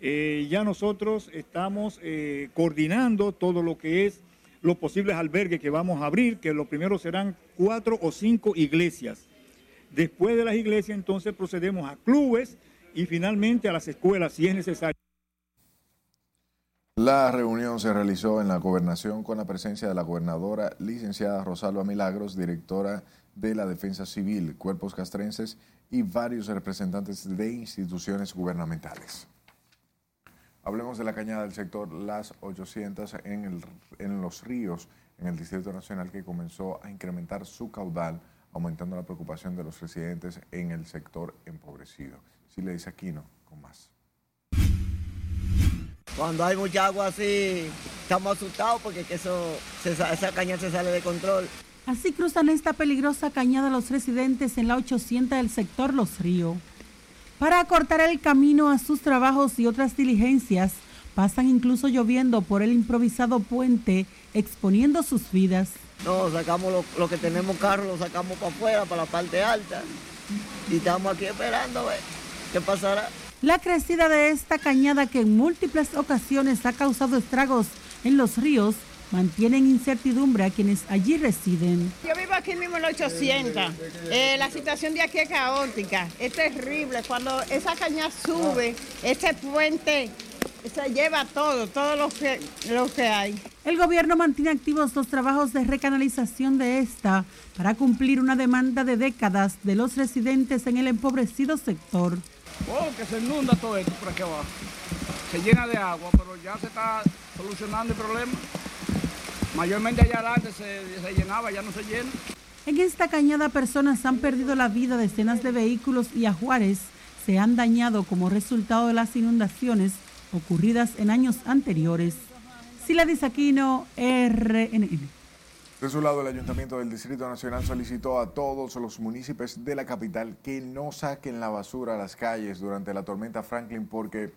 Eh, ya nosotros estamos eh, coordinando todo lo que es los posibles albergues que vamos a abrir, que lo primero serán cuatro o cinco iglesias. Después de las iglesias, entonces procedemos a clubes y finalmente a las escuelas, si es necesario. La reunión se realizó en la gobernación con la presencia de la gobernadora licenciada Rosalba Milagros, directora de la Defensa Civil, cuerpos castrenses y varios representantes de instituciones gubernamentales. Hablemos de la cañada del sector Las 800 en, en los ríos en el Distrito Nacional que comenzó a incrementar su caudal, aumentando la preocupación de los residentes en el sector empobrecido. Si le dice Aquino, con más. Cuando hay mucha agua así, estamos asustados porque eso, esa cañada se sale de control. Así cruzan esta peligrosa cañada los residentes en la 800 del sector Los Ríos. Para acortar el camino a sus trabajos y otras diligencias, pasan incluso lloviendo por el improvisado puente, exponiendo sus vidas. No, sacamos lo, que tenemos carro, lo sacamos para afuera, para la parte alta, y estamos aquí esperando a ver qué pasará. La crecida de esta cañada que en múltiples ocasiones ha causado estragos en los ríos mantienen incertidumbre a quienes allí residen. Yo vivo aquí mismo en los 800. Eh, la situación de aquí es caótica, es terrible. Cuando esa caña sube, ese puente se lleva todo, todo lo que, lo que hay. El gobierno mantiene activos los trabajos de recanalización de esta para cumplir una demanda de décadas de los residentes en el empobrecido sector. Oh, que se inunda todo esto por aquí abajo. Se llena de agua, pero ya se está solucionando el problema. Mayormente allá adelante se, llenaba, ya no se llena. En esta cañada personas han perdido la vida, decenas de vehículos y ajuares se han dañado como resultado de las inundaciones ocurridas en años anteriores. Sila Disaquino, RNN. De su lado, el Ayuntamiento del Distrito Nacional solicitó a todos los municipios de la capital que no saquen la basura a las calles durante la tormenta Franklin porque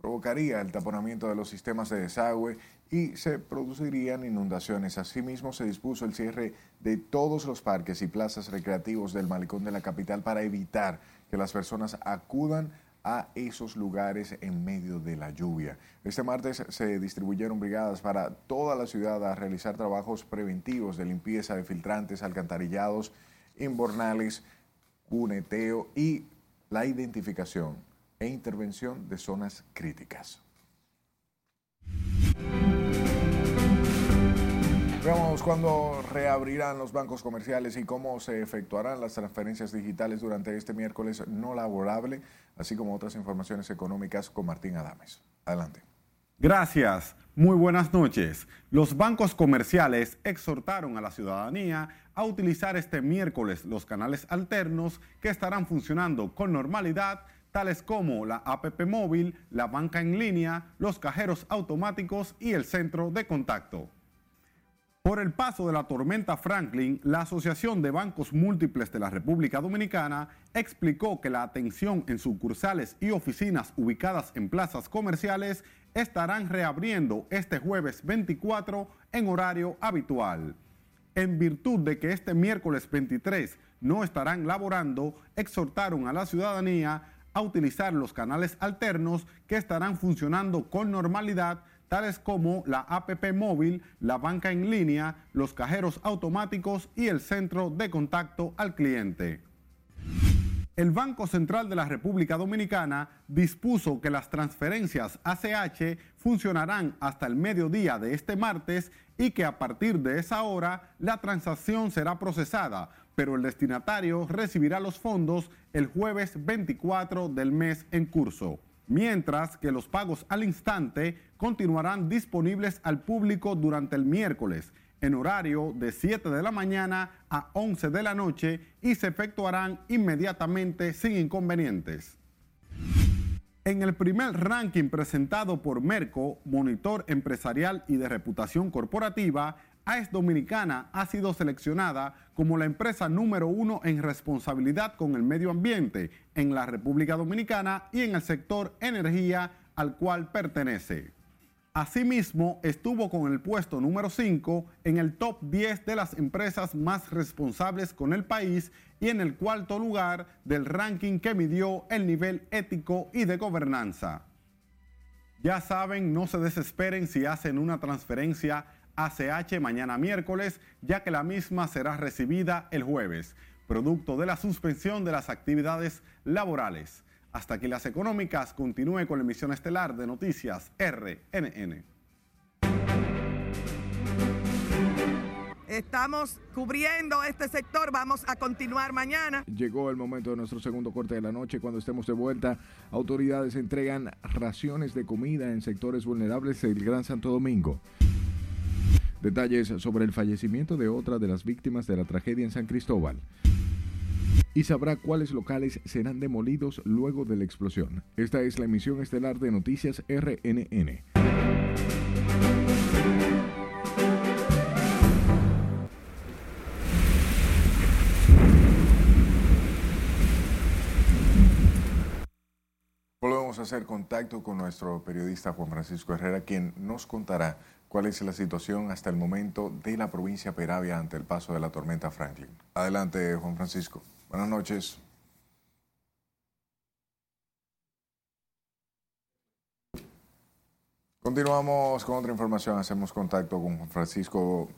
provocaría el taponamiento de los sistemas de desagüe y se producirían inundaciones. Asimismo, se dispuso el cierre de todos los parques y plazas recreativos del malecón de la capital para evitar que las personas acudan a esos lugares en medio de la lluvia. Este martes se distribuyeron brigadas para toda la ciudad a realizar trabajos preventivos de limpieza de filtrantes, alcantarillados, inbornales, cuneteo y la identificación e intervención de zonas críticas. Veamos cuándo reabrirán los bancos comerciales y cómo se efectuarán las transferencias digitales durante este miércoles no laborable, así como otras informaciones económicas con Martín Adames. Adelante. Gracias. Muy buenas noches. Los bancos comerciales exhortaron a la ciudadanía a utilizar este miércoles los canales alternos que estarán funcionando con normalidad tales como la APP móvil, la banca en línea, los cajeros automáticos y el centro de contacto. Por el paso de la tormenta Franklin, la Asociación de Bancos Múltiples de la República Dominicana explicó que la atención en sucursales y oficinas ubicadas en plazas comerciales estarán reabriendo este jueves 24 en horario habitual. En virtud de que este miércoles 23 no estarán laborando, exhortaron a la ciudadanía a utilizar los canales alternos que estarán funcionando con normalidad tales como la APP móvil, la banca en línea, los cajeros automáticos y el centro de contacto al cliente. El Banco Central de la República Dominicana dispuso que las transferencias ACH funcionarán hasta el mediodía de este martes y que a partir de esa hora la transacción será procesada, pero el destinatario recibirá los fondos el jueves 24 del mes en curso mientras que los pagos al instante continuarán disponibles al público durante el miércoles en horario de 7 de la mañana a 11 de la noche y se efectuarán inmediatamente sin inconvenientes. En el primer ranking presentado por Merco, Monitor Empresarial y de Reputación Corporativa, AES Dominicana ha sido seleccionada como la empresa número uno en responsabilidad con el medio ambiente en la República Dominicana y en el sector energía al cual pertenece. Asimismo, estuvo con el puesto número 5 en el top 10 de las empresas más responsables con el país y en el cuarto lugar del ranking que midió el nivel ético y de gobernanza. Ya saben, no se desesperen si hacen una transferencia ACH mañana miércoles, ya que la misma será recibida el jueves, producto de la suspensión de las actividades laborales. Hasta que las económicas continúe con la emisión estelar de noticias RNN. Estamos cubriendo este sector, vamos a continuar mañana. Llegó el momento de nuestro segundo corte de la noche. Cuando estemos de vuelta, autoridades entregan raciones de comida en sectores vulnerables del Gran Santo Domingo. Detalles sobre el fallecimiento de otra de las víctimas de la tragedia en San Cristóbal y sabrá cuáles locales serán demolidos luego de la explosión. Esta es la emisión estelar de Noticias RNN. Volvemos a hacer contacto con nuestro periodista Juan Francisco Herrera, quien nos contará cuál es la situación hasta el momento de la provincia Peravia ante el paso de la tormenta Franklin. Adelante, Juan Francisco. Buenas noches. Continuamos con otra información. Hacemos contacto con Juan Francisco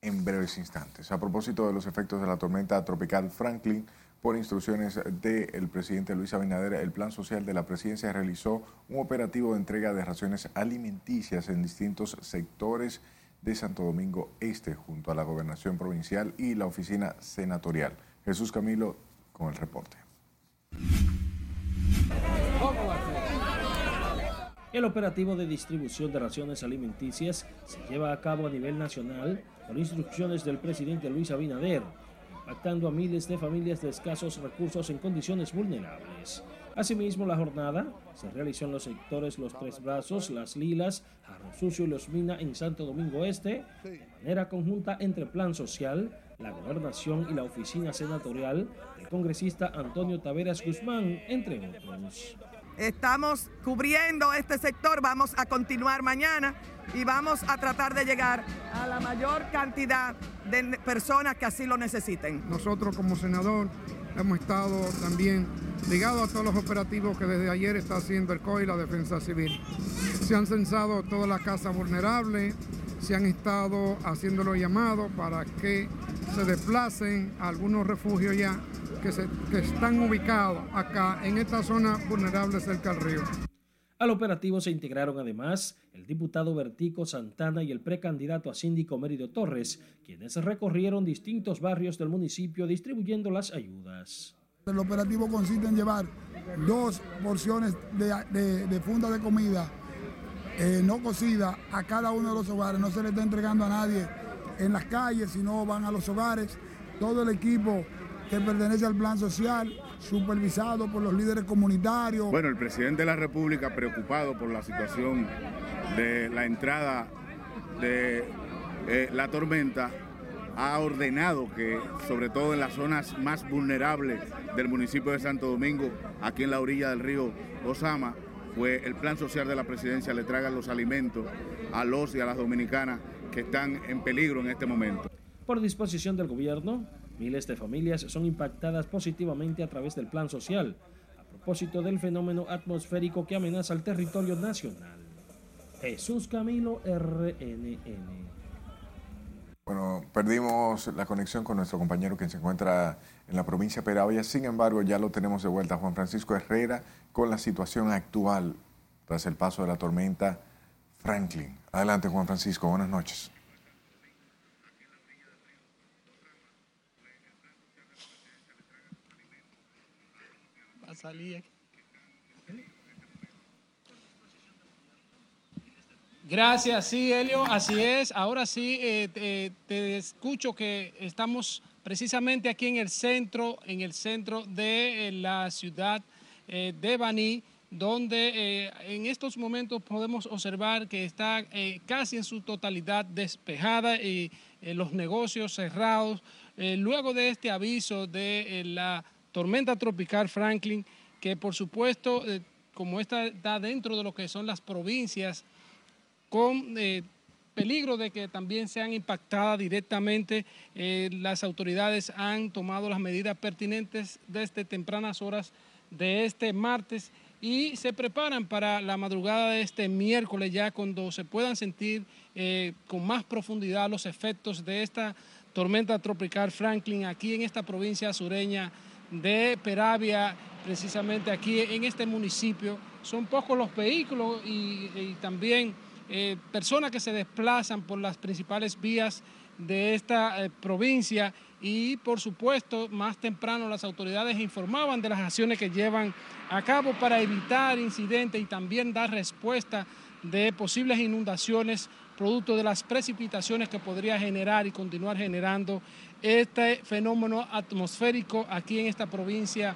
en breves instantes. A propósito de los efectos de la tormenta tropical Franklin, por instrucciones del presidente Luis Abinader, el Plan Social de la Presidencia realizó un operativo de entrega de raciones alimenticias en distintos sectores de Santo Domingo Este, junto a la Gobernación Provincial y la Oficina Senatorial. Jesús Camilo con el reporte. El operativo de distribución de raciones alimenticias se lleva a cabo a nivel nacional por instrucciones del presidente Luis Abinader, impactando a miles de familias de escasos recursos en condiciones vulnerables. Asimismo, la jornada se realizó en los sectores Los Tres Brazos, Las Lilas, Jarro Sucio y Los Mina en Santo Domingo Este, de manera conjunta entre Plan Social, la gobernación y la oficina senatorial del congresista Antonio Taveras Guzmán, entre otros. Estamos cubriendo este sector, vamos a continuar mañana y vamos a tratar de llegar a la mayor cantidad de personas que así lo necesiten. Nosotros como senador hemos estado también ligados a todos los operativos que desde ayer está haciendo el COI y la Defensa Civil. Se han censado todas las casas vulnerables, se han estado haciendo los llamados para que se desplacen a algunos refugios ya que, se, que están ubicados acá en esta zona vulnerable cerca del río. Al operativo se integraron además el diputado Vertico Santana y el precandidato a síndico Mérido Torres, quienes recorrieron distintos barrios del municipio distribuyendo las ayudas. El operativo consiste en llevar dos porciones de, de, de funda de comida eh, no cocida a cada uno de los hogares. No se le está entregando a nadie en las calles, sino van a los hogares. Todo el equipo que pertenece al plan social, supervisado por los líderes comunitarios. Bueno, el presidente de la República preocupado por la situación de la entrada de eh, la tormenta, ha ordenado que, sobre todo en las zonas más vulnerables del municipio de Santo Domingo, aquí en la orilla del río Osama, pues el plan social de la presidencia le traiga los alimentos a los y a las dominicanas que están en peligro en este momento. Por disposición del gobierno, miles de familias son impactadas positivamente a través del plan social, a propósito del fenómeno atmosférico que amenaza el territorio nacional. Jesús Camilo, RNN. Bueno, perdimos la conexión con nuestro compañero que se encuentra en la provincia de Peravia. Sin embargo, ya lo tenemos de vuelta, Juan Francisco Herrera, con la situación actual tras el paso de la tormenta Franklin. Adelante, Juan Francisco. Buenas noches. Va a salir. Gracias, sí, Helio, así es. Ahora sí, eh, te, te escucho que estamos precisamente aquí en el centro, en el centro de eh, la ciudad eh, de Baní, donde eh, en estos momentos podemos observar que está eh, casi en su totalidad despejada y eh, los negocios cerrados. luego de este aviso de la tormenta tropical Franklin, que por supuesto, como esta está dentro de lo que son las provincias, con peligro de que también sean impactadas directamente, las autoridades han tomado las medidas pertinentes desde tempranas horas de este martes y se preparan para la madrugada de este miércoles ya cuando se puedan sentir eh, con más profundidad los efectos de esta tormenta tropical Franklin aquí en esta provincia sureña de Peravia, precisamente aquí en este municipio. Son pocos los vehículos y, también eh, personas que se desplazan por las principales vías de esta eh, provincia y por supuesto más temprano las autoridades informaban de las acciones que llevan a cabo para evitar incidentes y también dar respuesta de posibles inundaciones producto de las precipitaciones que podría generar y continuar generando este fenómeno atmosférico aquí en esta provincia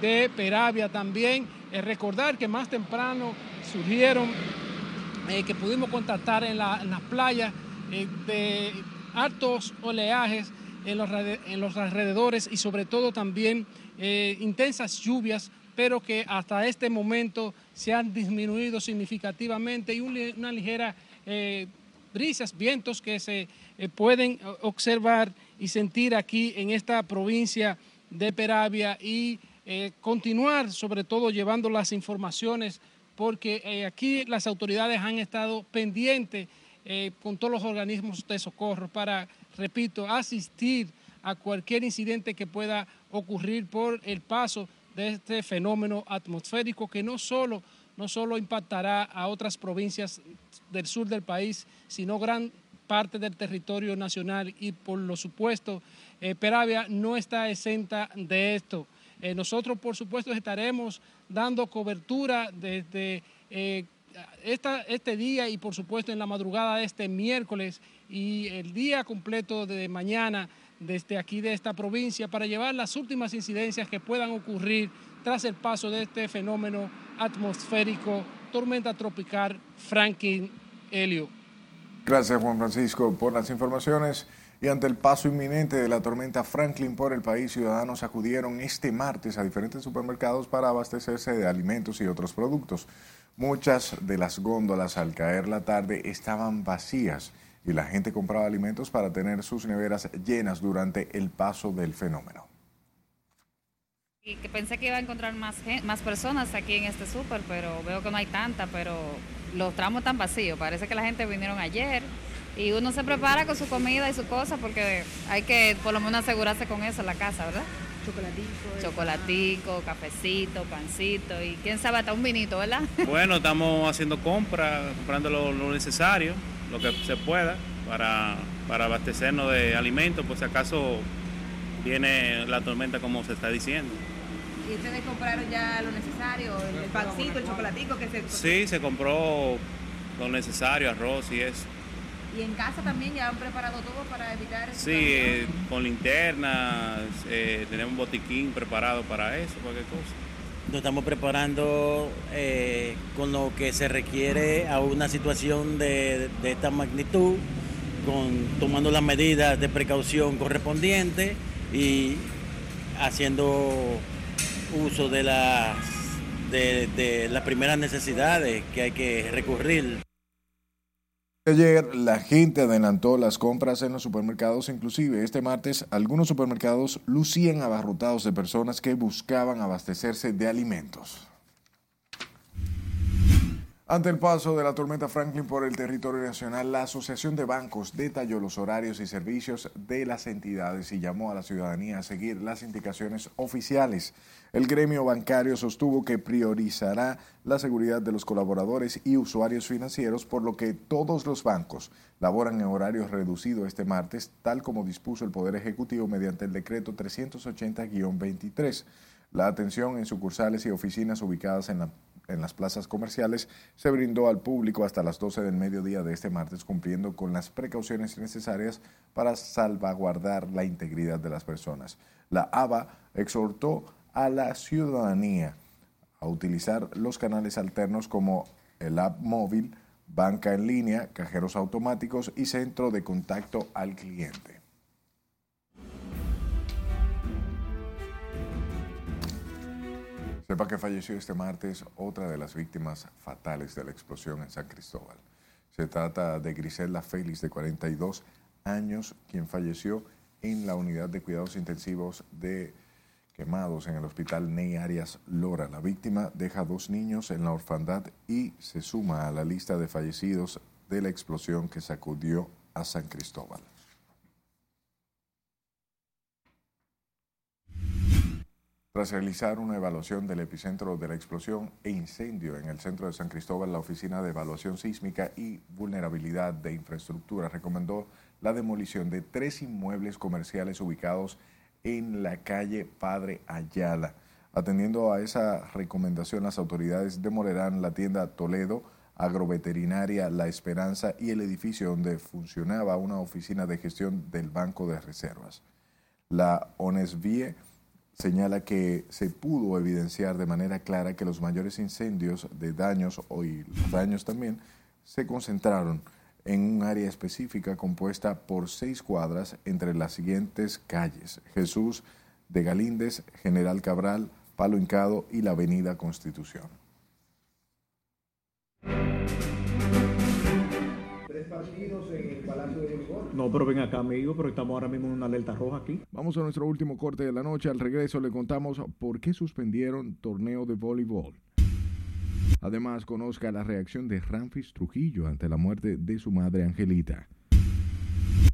de Peravia también. recordar que más temprano surgieron, eh, que pudimos contactar en, las playas eh, de altos oleajes en los, en los alrededores y sobre todo también eh, intensas lluvias, pero que hasta este momento se han disminuido significativamente y una ligera eh, brisas, vientos que se eh, pueden observar y sentir aquí en esta provincia de Peravia y continuar sobre todo llevando las informaciones porque aquí las autoridades han estado pendientes con todos los organismos de socorro para repito, asistir a cualquier incidente que pueda ocurrir por el paso de este fenómeno atmosférico que no solo, no solo impactará a otras provincias del sur del país, sino gran parte del territorio nacional y por lo supuesto eh, Peravia no está exenta de esto. Eh, nosotros por supuesto estaremos dando cobertura desde eh, este día y por supuesto en la madrugada de este miércoles y el día completo de mañana desde aquí de esta provincia para llevar las últimas incidencias que puedan ocurrir tras el paso de este fenómeno atmosférico, tormenta tropical Franklin Helio. Gracias Juan Francisco por las informaciones. Y ante el paso inminente de la tormenta Franklin por el país, ciudadanos acudieron este martes a diferentes supermercados para abastecerse de alimentos y otros productos. Muchas de las góndolas al caer la tarde estaban vacías y la gente compraba alimentos para tener sus neveras llenas durante el paso del fenómeno. Y que pensé que iba a encontrar más, más personas aquí en este súper, pero veo que no hay tanta, pero los tramos están vacíos. Parece que la gente vinieron ayer y uno se prepara con su comida y su cosa porque hay que por lo menos asegurarse con eso en la casa, ¿verdad? Chocolatico. Chocolatico, cafecito, pancito y quién sabe hasta un vinito, ¿verdad? Bueno, estamos haciendo compras, comprando lo, necesario, lo que se pueda para, para abastecernos de alimentos, por si acaso viene la tormenta como se está diciendo. ¿Y ustedes compraron ya lo necesario? El, pancito, el chocolatico que se... Sí, se compró lo necesario, arroz y eso. ¿Y en casa también ya han preparado todo para evitar Sí, eh, con linternas, eh, tenemos un botiquín preparado para eso, cualquier cosa. Nos estamos preparando eh, con lo que se requiere a una situación de, de esta magnitud, con, tomando las medidas de precaución correspondientes y haciendo uso de las, de, de las primeras necesidades que hay que recurrir. Ayer la gente adelantó las compras en los supermercados, inclusive este martes algunos supermercados lucían abarrotados de personas que buscaban abastecerse de alimentos. Ante el paso de la tormenta Franklin por el territorio nacional, la Asociación de Bancos detalló los horarios y servicios de las entidades y llamó a la ciudadanía a seguir las indicaciones oficiales. El gremio bancario sostuvo que priorizará la seguridad de los colaboradores y usuarios financieros, por lo que todos los bancos laboran en horario reducido este martes, tal como dispuso el Poder Ejecutivo mediante el decreto 380-23. La atención en sucursales y oficinas ubicadas en la en las plazas comerciales se brindó al público hasta las 12 del mediodía de este martes, cumpliendo con las precauciones necesarias para salvaguardar la integridad de las personas. La ABA exhortó a la ciudadanía a utilizar los canales alternos como el app móvil, banca en línea, cajeros automáticos y centro de contacto al cliente. Sepa que falleció este martes otra de las víctimas fatales de la explosión en San Cristóbal. Se trata de Grisela Félix, de 42 años, quien falleció en la unidad de cuidados intensivos de quemados en el hospital Ney Arias Lora. La víctima deja dos niños en la orfandad y se suma a la lista de fallecidos de la explosión que sacudió a San Cristóbal. Tras realizar una evaluación del epicentro de la explosión e incendio en el centro de San Cristóbal, la Oficina de Evaluación Sísmica y Vulnerabilidad de Infraestructura recomendó la demolición de tres inmuebles comerciales ubicados en la calle Padre Ayala. Atendiendo a esa recomendación, las autoridades demolerán la tienda Toledo, agroveterinaria La Esperanza y el edificio donde funcionaba una oficina de gestión del Banco de Reservas. La ONESVIE señala que se pudo evidenciar de manera clara que los mayores incendios de daños los daños también se concentraron en un área específica compuesta por seis cuadras entre las siguientes calles: Jesús de Galíndez, General Cabral, Palo Hincado y la Avenida Constitución el Palacio de Voleibol. No, pero ven acá, amigo, pero estamos ahora mismo en una alerta roja aquí. Vamos a nuestro último corte de la noche. Al regreso le contamos por qué suspendieron torneo de voleibol. Además, conozca la reacción de Ramfis Trujillo ante la muerte de su madre Angelita.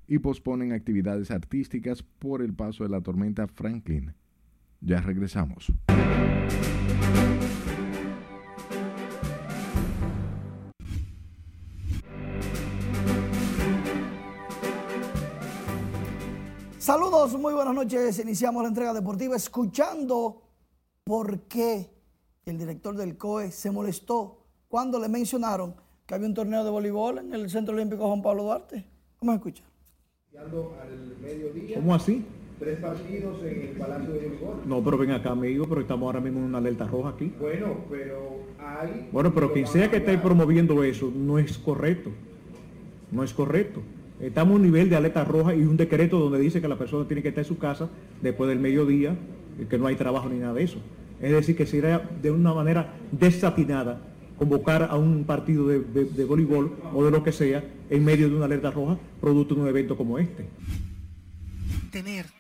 Y posponen actividades artísticas por el paso de la tormenta Franklin. Ya regresamos. Saludos, muy buenas noches. Iniciamos la entrega deportiva escuchando por qué el director del COE se molestó cuando le mencionaron que había un torneo de voleibol en el Centro Olímpico Juan Pablo Duarte. Vamos a escuchar. Al mediodía, ¿Cómo así? tres partidos en el Palacio de Voleibol. No, pero ven acá, amigo, pero estamos ahora mismo en una alerta roja aquí. Bueno, pero hay... Bueno, pero quien sea que esté promoviendo eso no es correcto. No es correcto. Estamos a un nivel de alerta roja y un decreto donde dice que la persona tiene que estar en su casa después del mediodía, y que no hay trabajo ni nada de eso. Es decir, que sería de una manera desatinada convocar a un partido de, de- de voleibol o de lo que sea en medio de una alerta roja, producto de un evento como este.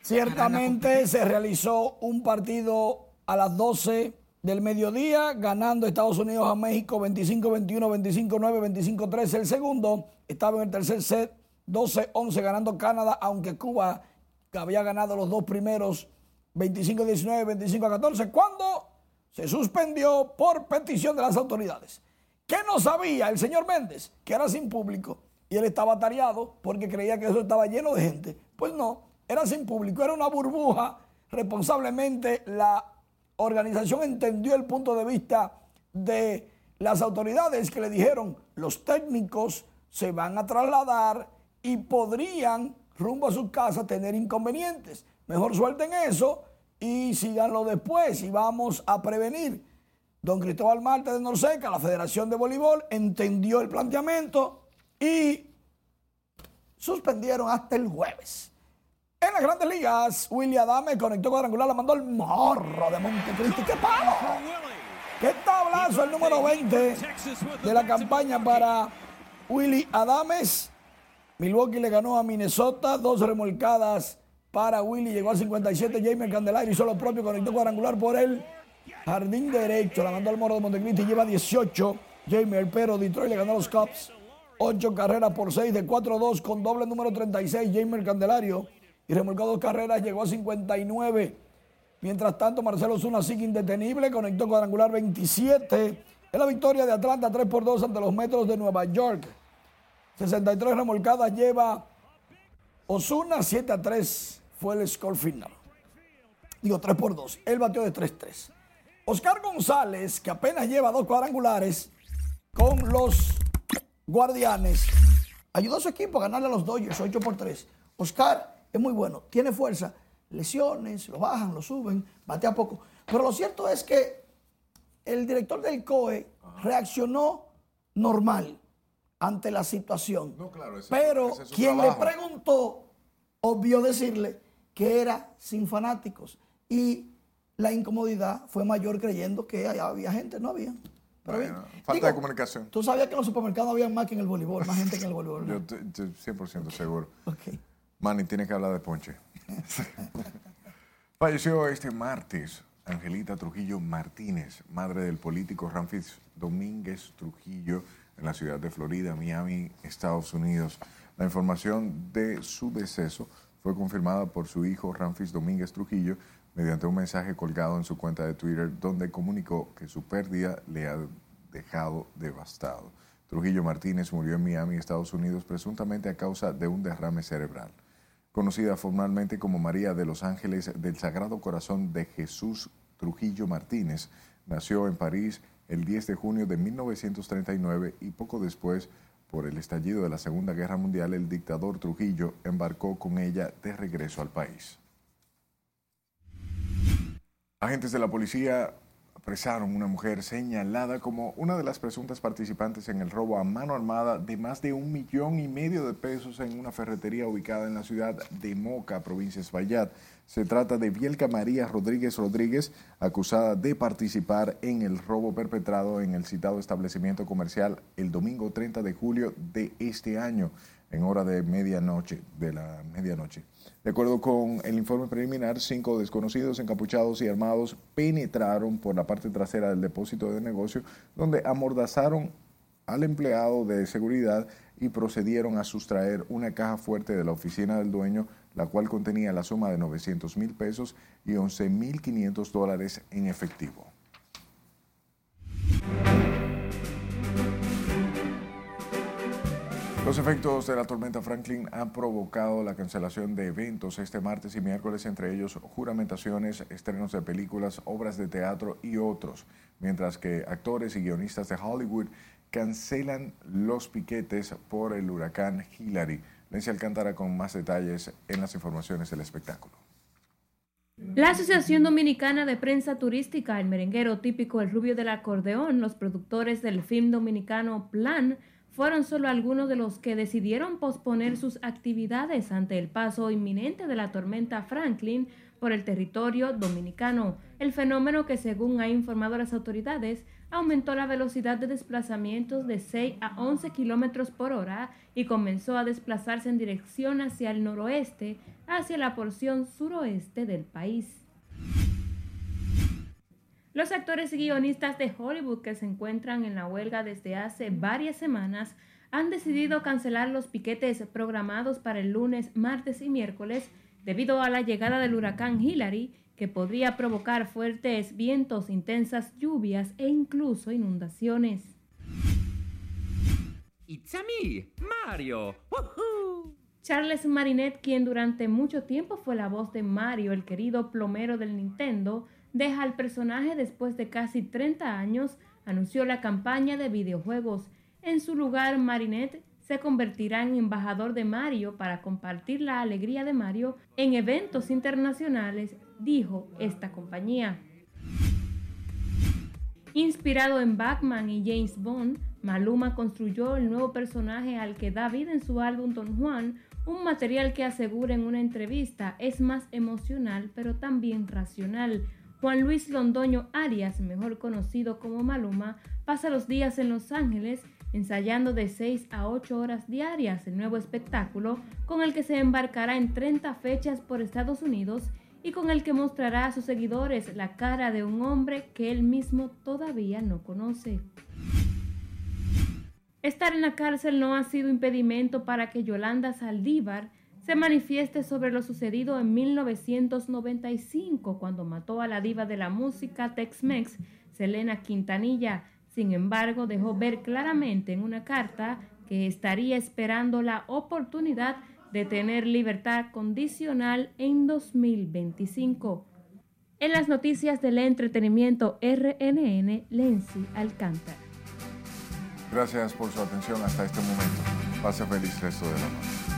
Ciertamente se realizó un partido a las 12 del mediodía, ganando Estados Unidos a México 25-21, 25-9, 25-13. El segundo estaba en el tercer set, 12-11 ganando Canadá, aunque Cuba había ganado los dos primeros 25-19, 25-14, cuando se suspendió por petición de las autoridades. ¿Qué no sabía el señor Méndez? Que era sin público y él estaba tareado porque creía que eso estaba lleno de gente. Pues no, era sin público, era una burbuja. Responsablemente la organización entendió el punto de vista de las autoridades que le dijeron los técnicos se van a trasladar y podrían rumbo a su casa tener inconvenientes. Mejor suelten eso y síganlo después y vamos a prevenir. Don Cristóbal Marte de Norseca, la Federación de Voleibol, entendió el planteamiento y suspendieron hasta el jueves. En las grandes ligas, Willy Adame conectó cuadrangular, la mandó al morro de Montecristi. ¡Qué palo! ¡Qué tablazo! El número 20 de la campaña para Willy Adames. Milwaukee le ganó a Minnesota, dos remolcadas para Willy, llegó al 57. Jaime Candelario hizo lo propio, conectó cuadrangular por el jardín derecho, la mandó al Moro de Montecristi, lleva 18. Jaime El Pero, Detroit le ganó a los Cubs. 8 carreras por 6 de 4-2 con doble número 36. Jaime Candelario y remolcó dos carreras, llegó a 59. Mientras tanto, Marcelo Zuna sigue indetenible, conectó cuadrangular 27. En la victoria de Atlanta 3 por 2 ante los Metros de Nueva York. 63 remolcadas lleva Osuna, 7 a 3 fue el score final. Digo 3 por 2. Él batió de 3-3. Oscar González, que apenas lleva dos cuadrangulares con los Guardianes, ayudó a su equipo a ganarle a los Dodgers 8 por 3. Oscar es muy bueno, tiene fuerza, lesiones, lo bajan, lo suben, batea poco. Pero lo cierto es que el director del COE reaccionó normal ante la situación. Pero ese es su quien trabajo. le preguntó, obvió decirle que era sin fanáticos. Y la incomodidad fue mayor creyendo que allá había gente, no había. Pero bien. Falta Digo, de comunicación. Tú sabías que en los supermercados había más que en el voleibol, más gente que en el voleibol. ¿no? Yo te- 100% seguro. Manny, tiene que hablar de Ponche. Falleció este martes Angelita Trujillo Martínez, madre del político Ramfis Domínguez Trujillo, en la ciudad de Florida, Miami, Estados Unidos. La información de su deceso fue confirmada por su hijo Ramfis Domínguez Trujillo mediante un mensaje colgado en su cuenta de Twitter donde comunicó que su pérdida le ha dejado devastado. Trujillo Martínez murió en Miami, Estados Unidos, presuntamente a causa de un derrame cerebral. Conocida formalmente como María de los Ángeles del Sagrado Corazón de Jesús Trujillo Martínez, nació en París el 10 de junio de 1939 y poco después, por el estallido de la Segunda Guerra Mundial, el dictador Trujillo embarcó con ella de regreso al país. Agentes de la policía apresaron una mujer señalada como una de las presuntas participantes en el robo a mano armada de más de un millón y medio de pesos en una ferretería ubicada en la ciudad de Moca, provincia de Espaillat. Se trata de Bielka María Rodríguez Rodríguez, acusada de participar en el robo perpetrado en el citado establecimiento comercial el domingo 30 de julio de este año, en hora de medianoche, de la medianoche. De acuerdo con el informe preliminar, cinco desconocidos encapuchados y armados penetraron por la parte trasera del depósito de negocio, donde amordazaron al empleado de seguridad y procedieron a sustraer una caja fuerte de la oficina del dueño, la cual contenía la suma de 900 mil pesos y 11 mil 500 dólares en efectivo. Los efectos de la tormenta Franklin han provocado la cancelación de eventos este martes y miércoles, entre ellos juramentaciones, estrenos de películas, obras de teatro y otros, mientras que actores y guionistas de Hollywood cancelan los piquetes por el huracán Hillary. Lencia Alcántara con más detalles en las informaciones del espectáculo. La Asociación Dominicana de Prensa Turística, el merenguero típico El Rubio del Acordeón, los productores del film dominicano Plan, fueron solo algunos de los que decidieron posponer sus actividades ante el paso inminente de la tormenta Franklin por el territorio dominicano. El fenómeno que, según ha informado las autoridades, aumentó la velocidad de desplazamientos de 6 a 11 kilómetros por hora y comenzó a desplazarse en dirección hacia el noroeste, hacia la porción suroeste del país. Los actores y guionistas de Hollywood que se encuentran en la huelga desde hace varias semanas han decidido cancelar los piquetes programados para el lunes, martes y miércoles debido a la llegada del huracán Hillary que podría provocar fuertes vientos, intensas lluvias e incluso inundaciones. It's a me, Mario. Charles Marinet, quien durante mucho tiempo fue la voz de Mario, el querido plomero del Nintendo, deja al personaje después de casi 30 años, anunció la campaña de videojuegos. En su lugar, Marinet se convertirá en embajador de Mario para compartir la alegría de Mario en eventos internacionales, dijo esta compañía. Inspirado en Batman y James Bond, Maluma construyó el nuevo personaje al que da vida en su álbum Don Juan, un material que asegura en una entrevista es más emocional pero también racional. Juan Luis Londoño Arias, mejor conocido como Maluma, pasa los días en Los Ángeles ensayando de 6 a 8 horas diarias el nuevo espectáculo con el que se embarcará en 30 fechas por Estados Unidos y con el que mostrará a sus seguidores la cara de un hombre que él mismo todavía no conoce. Estar en la cárcel no ha sido impedimento para que Yolanda Saldívar se manifieste sobre lo sucedido en 1995 cuando mató a la diva de la música Tex-Mex, Selena Quintanilla. Sin embargo, dejó ver claramente en una carta que estaría esperando la oportunidad de tener libertad condicional en 2025. En las noticias del entretenimiento RNN, Lenzi Alcántara. Gracias por su atención hasta este momento. Pase feliz resto de la noche.